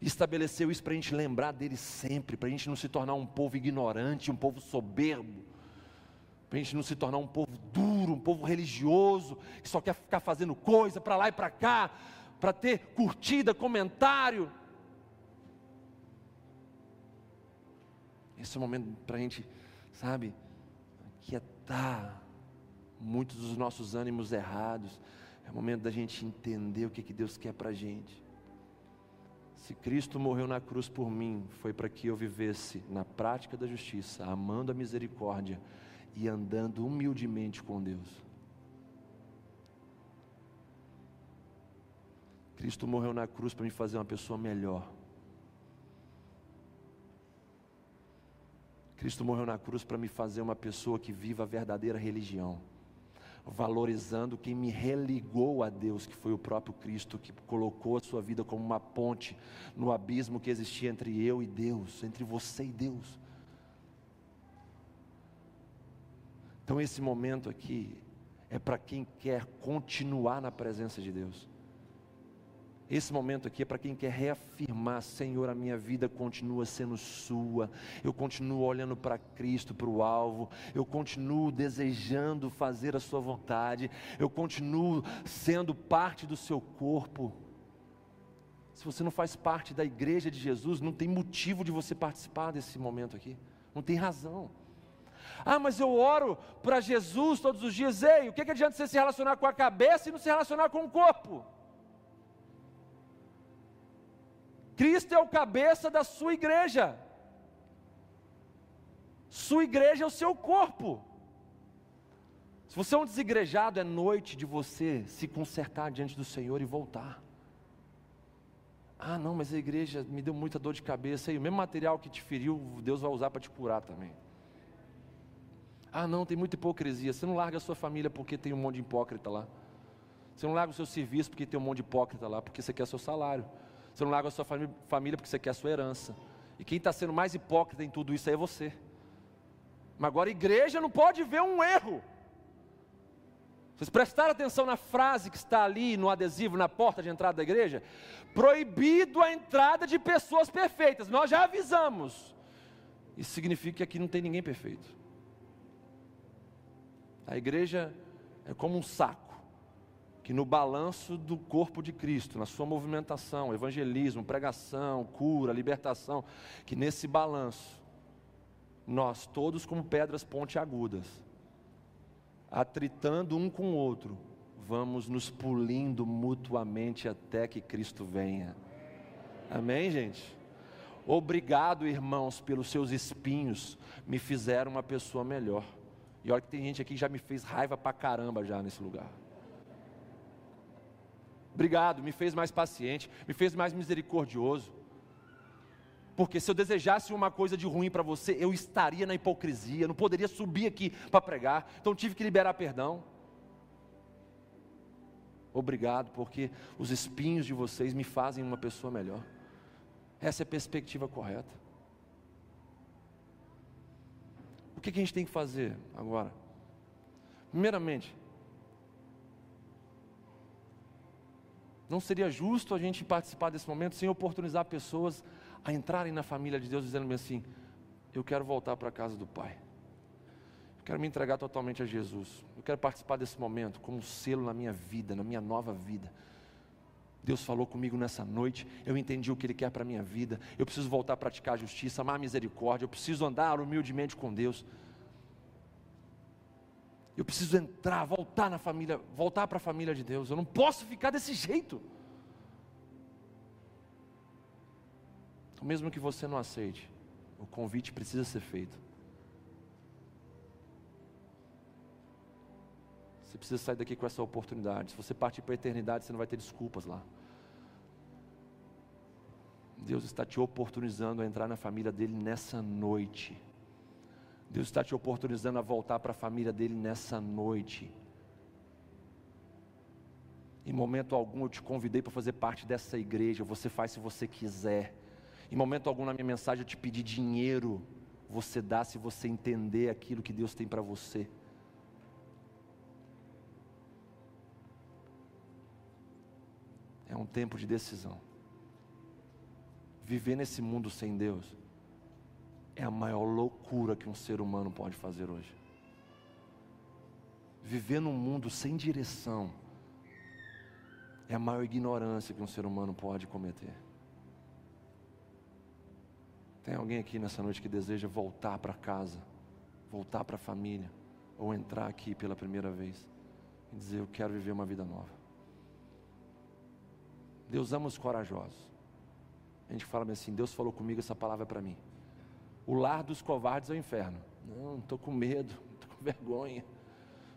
Speaker 1: estabeleceu isso para a gente lembrar dele sempre, para a gente não se tornar um povo ignorante, um povo soberbo, para a gente não se tornar um povo duro, um povo religioso, que só quer ficar fazendo coisa para lá e para cá, para ter curtida, comentário. Esse é o momento para a gente, sabe, quietar muitos dos nossos ânimos errados. É o momento da gente entender o que, que Deus quer para a gente. Se Cristo morreu na cruz por mim, foi para que eu vivesse na prática da justiça, amando a misericórdia e andando humildemente com Deus. Cristo morreu na cruz para me fazer uma pessoa melhor. Cristo morreu na cruz para me fazer uma pessoa que viva a verdadeira religião valorizando quem me religou a Deus, que foi o próprio Cristo, que colocou a sua vida como uma ponte no abismo que existia entre eu e Deus, entre você e Deus. Então, esse momento aqui é para quem quer continuar na presença de Deus. Esse momento aqui é para quem quer reafirmar: Senhor, a minha vida continua sendo Sua, eu continuo olhando para Cristo, para o alvo, eu continuo desejando fazer a Sua vontade, eu continuo sendo parte do Seu corpo. Se você não faz parte da igreja de Jesus, não tem motivo de você participar desse momento aqui, não tem razão. Ah, mas eu oro para Jesus todos os dias. Ei, o que, que adianta você se relacionar com a cabeça e não se relacionar com o corpo? Cristo é o cabeça da sua igreja. Sua igreja é o seu corpo. Se você é um desigrejado, é noite de você se consertar diante do Senhor e voltar. Ah, não, mas a igreja me deu muita dor de cabeça. E o mesmo material que te feriu, Deus vai usar para te curar também. Ah, não, tem muita hipocrisia. Você não larga a sua família porque tem um monte de hipócrita lá. Você não larga o seu serviço porque tem um monte de hipócrita lá, porque você quer seu salário. Você não larga a sua família porque você quer a sua herança. E quem está sendo mais hipócrita em tudo isso aí é você. Mas agora a igreja não pode ver um erro. Vocês prestaram atenção na frase que está ali no adesivo na porta de entrada da igreja? Proibido a entrada de pessoas perfeitas. Nós já avisamos. Isso significa que aqui não tem ninguém perfeito. A igreja é como um saco que no balanço do corpo de Cristo, na sua movimentação, evangelismo, pregação, cura, libertação, que nesse balanço nós todos como pedras pontiagudas, atritando um com o outro, vamos nos pulindo mutuamente até que Cristo venha. Amém, gente? Obrigado, irmãos, pelos seus espinhos, me fizeram uma pessoa melhor. E olha que tem gente aqui que já me fez raiva pra caramba já nesse lugar. Obrigado, me fez mais paciente, me fez mais misericordioso. Porque se eu desejasse uma coisa de ruim para você, eu estaria na hipocrisia, não poderia subir aqui para pregar. Então tive que liberar perdão. Obrigado, porque os espinhos de vocês me fazem uma pessoa melhor. Essa é a perspectiva correta. O que, que a gente tem que fazer agora? Primeiramente, não seria justo a gente participar desse momento sem oportunizar pessoas a entrarem na família de Deus dizendo-me assim: eu quero voltar para a casa do Pai. Eu quero me entregar totalmente a Jesus. Eu quero participar desse momento como um selo na minha vida, na minha nova vida. Deus falou comigo nessa noite, eu entendi o que Ele quer para a minha vida. Eu preciso voltar a praticar a justiça, amar a misericórdia. Eu preciso andar humildemente com Deus. Eu preciso entrar, voltar na família, voltar para a família de Deus. Eu não posso ficar desse jeito. Mesmo que você não aceite, o convite precisa ser feito. Você precisa sair daqui com essa oportunidade. Se você partir para a eternidade, você não vai ter desculpas lá. Deus está te oportunizando a entrar na família dele nessa noite. Deus está te oportunizando a voltar para a família dele nessa noite. Em momento algum eu te convidei para fazer parte dessa igreja. Você faz se você quiser. Em momento algum na minha mensagem eu te pedi dinheiro. Você dá se você entender aquilo que Deus tem para você. É um tempo de decisão. Viver nesse mundo sem Deus é a maior loucura que um ser humano pode fazer hoje. Viver num mundo sem direção é a maior ignorância que um ser humano pode cometer. Tem alguém aqui nessa noite que deseja voltar para casa, voltar para a família, ou entrar aqui pela primeira vez e dizer: Eu quero viver uma vida nova. Deus ama os corajosos. A gente fala assim: Deus falou comigo, essa palavra é para mim. O lar dos covardes é o inferno. Não, estou com medo, estou com vergonha,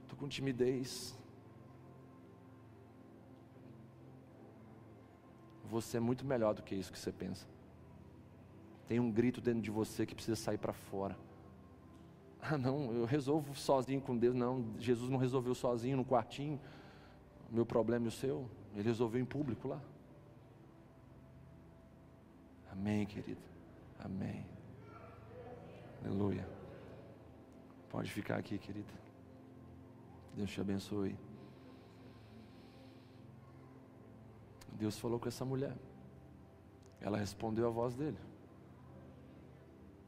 Speaker 1: estou com timidez. Você é muito melhor do que isso que você pensa. Tem um grito dentro de você que precisa sair para fora. Ah, não, eu resolvo sozinho com Deus. Não, Jesus não resolveu sozinho no quartinho. O meu problema e o seu. Ele resolveu em público lá. Amém, querido. Amém. Aleluia. Pode ficar aqui, querida. Deus te abençoe. Deus falou com essa mulher. Ela respondeu a voz dele.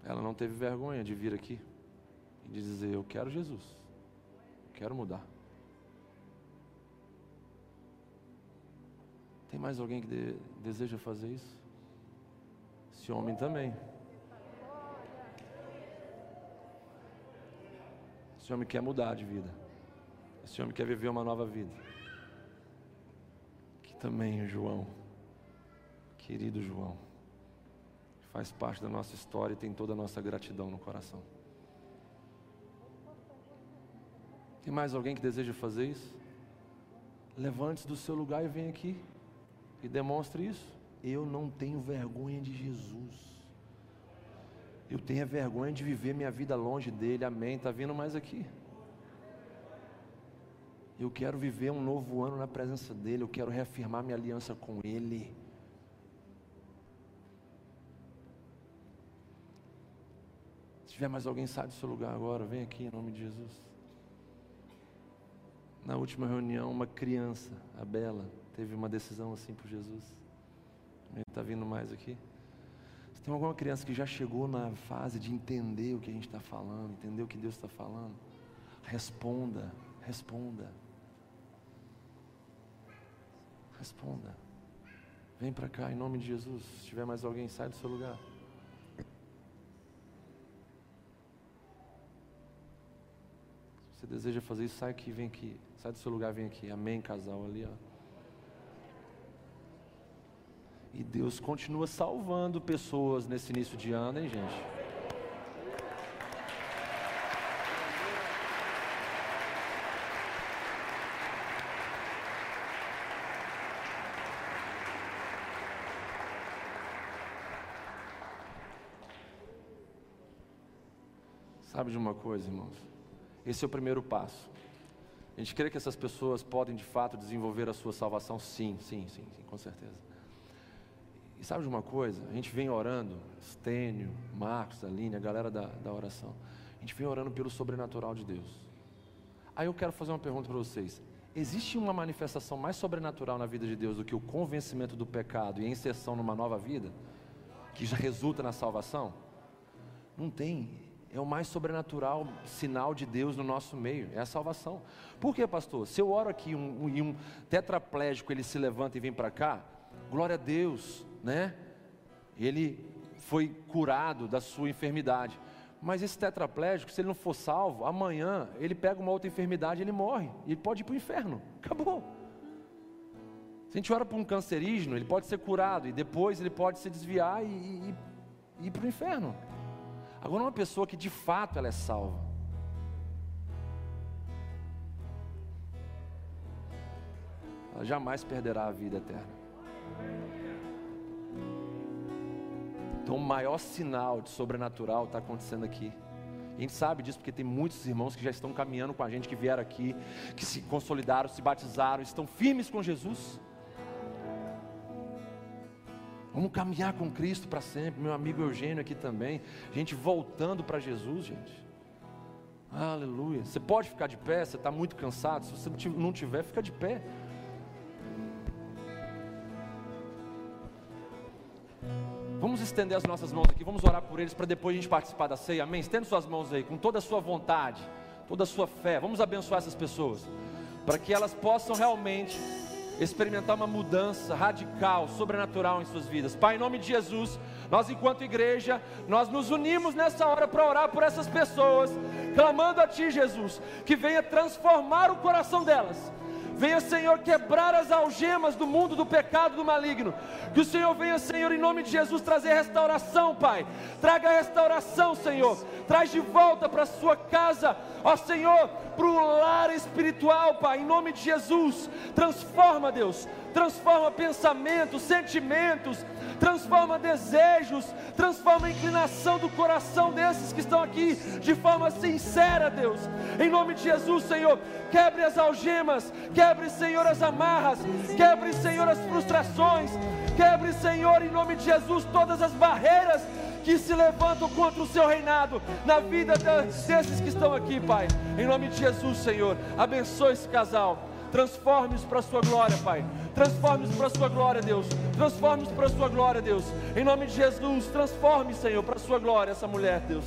Speaker 1: Ela não teve vergonha de vir aqui e dizer: Eu quero Jesus, quero mudar. Tem mais alguém que de, deseja fazer isso? Esse homem também. Esse homem quer mudar de vida. Esse homem quer viver uma nova vida. Que também o João, querido João, faz parte da nossa história e tem toda a nossa gratidão no coração. Tem mais alguém que deseja fazer isso? Levante-se do seu lugar e venha aqui e demonstre isso. Eu não tenho vergonha de Jesus. Eu tenho vergonha de viver minha vida longe dele. Amém. Está vindo mais aqui. Eu quero viver um novo ano na presença dele. Eu quero reafirmar minha aliança com ele. Se tiver mais alguém, sai do seu lugar agora. Vem aqui em nome de Jesus. Na última reunião, uma criança, a Bela, teve uma decisão assim por Jesus. Está vindo mais aqui? Tem alguma criança que já chegou na fase de entender o que a gente está falando, entender o que Deus está falando, responda, responda. Responda. Vem para cá em nome de Jesus. Se tiver mais alguém, sai do seu lugar. Se você deseja fazer isso, sai aqui, vem aqui. Sai do seu lugar, vem aqui. Amém, casal ali, ó. E Deus continua salvando pessoas nesse início de ano, hein, gente? Sabe de uma coisa, irmãos? Esse é o primeiro passo. A gente crê que essas pessoas podem de fato desenvolver a sua salvação? Sim, sim, sim, sim com certeza. E sabe de uma coisa? A gente vem orando, Stênio, Marcos, Aline, a galera da, da oração. A gente vem orando pelo sobrenatural de Deus. Aí eu quero fazer uma pergunta para vocês. Existe uma manifestação mais sobrenatural na vida de Deus do que o convencimento do pecado e a inserção numa nova vida? Que já resulta na salvação? Não tem. É o mais sobrenatural sinal de Deus no nosso meio, é a salvação. Por quê, pastor? Se eu oro aqui um, um, e um tetraplégico ele se levanta e vem para cá, glória a Deus, né? Ele foi curado da sua enfermidade. Mas esse tetraplégico, se ele não for salvo, amanhã ele pega uma outra enfermidade ele morre. Ele pode ir para o inferno. Acabou. Se a gente ora para um cancerígeno, ele pode ser curado e depois ele pode se desviar e, e, e ir para o inferno. Agora, uma pessoa que de fato ela é salva, ela jamais perderá a vida eterna. Então, o maior sinal de sobrenatural está acontecendo aqui. A gente sabe disso porque tem muitos irmãos que já estão caminhando com a gente, que vieram aqui, que se consolidaram, se batizaram, estão firmes com Jesus. Vamos caminhar com Cristo para sempre. Meu amigo Eugênio aqui também. Gente voltando para Jesus, gente. Aleluia. Você pode ficar de pé, você está muito cansado. Se você não tiver, fica de pé. Vamos estender as nossas mãos aqui, vamos orar por eles para depois a gente participar da ceia, amém? Estenda suas mãos aí, com toda a sua vontade, toda a sua fé. Vamos abençoar essas pessoas, para que elas possam realmente experimentar uma mudança radical, sobrenatural em suas vidas. Pai, em nome de Jesus, nós enquanto igreja, nós nos unimos nessa hora para orar por essas pessoas, clamando a Ti, Jesus, que venha transformar o coração delas Venha, Senhor, quebrar as algemas do mundo do pecado do maligno. Que o Senhor venha, Senhor, em nome de Jesus, trazer restauração, Pai. Traga restauração, Senhor. Traz de volta para a sua casa, ó Senhor, para o lar espiritual, Pai, em nome de Jesus. Transforma, Deus. Transforma pensamentos, sentimentos, transforma desejos, transforma a inclinação do coração desses que estão aqui de forma sincera, Deus. Em nome de Jesus, Senhor, quebre as algemas, quebre, Senhor, as amarras, quebre, Senhor, as frustrações, quebre, Senhor, em nome de Jesus, todas as barreiras que se levantam contra o seu reinado na vida desses que estão aqui, Pai. Em nome de Jesus, Senhor, abençoe esse casal. Transforme-os para a sua glória, Pai. Transforme-os para a sua glória, Deus. Transforme-os para a sua glória, Deus. Em nome de Jesus, transforme, Senhor, para a sua glória essa mulher, Deus.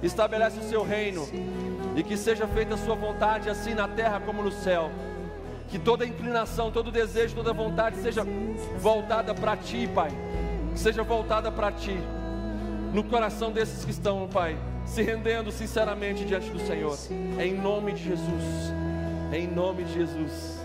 Speaker 1: Estabelece o seu reino e que seja feita a sua vontade, assim na terra como no céu. Que toda inclinação, todo desejo, toda vontade seja voltada para ti, Pai. Seja voltada para ti. No coração desses que estão, Pai, se rendendo sinceramente diante do Senhor. Em nome de Jesus. Em nome de Jesus.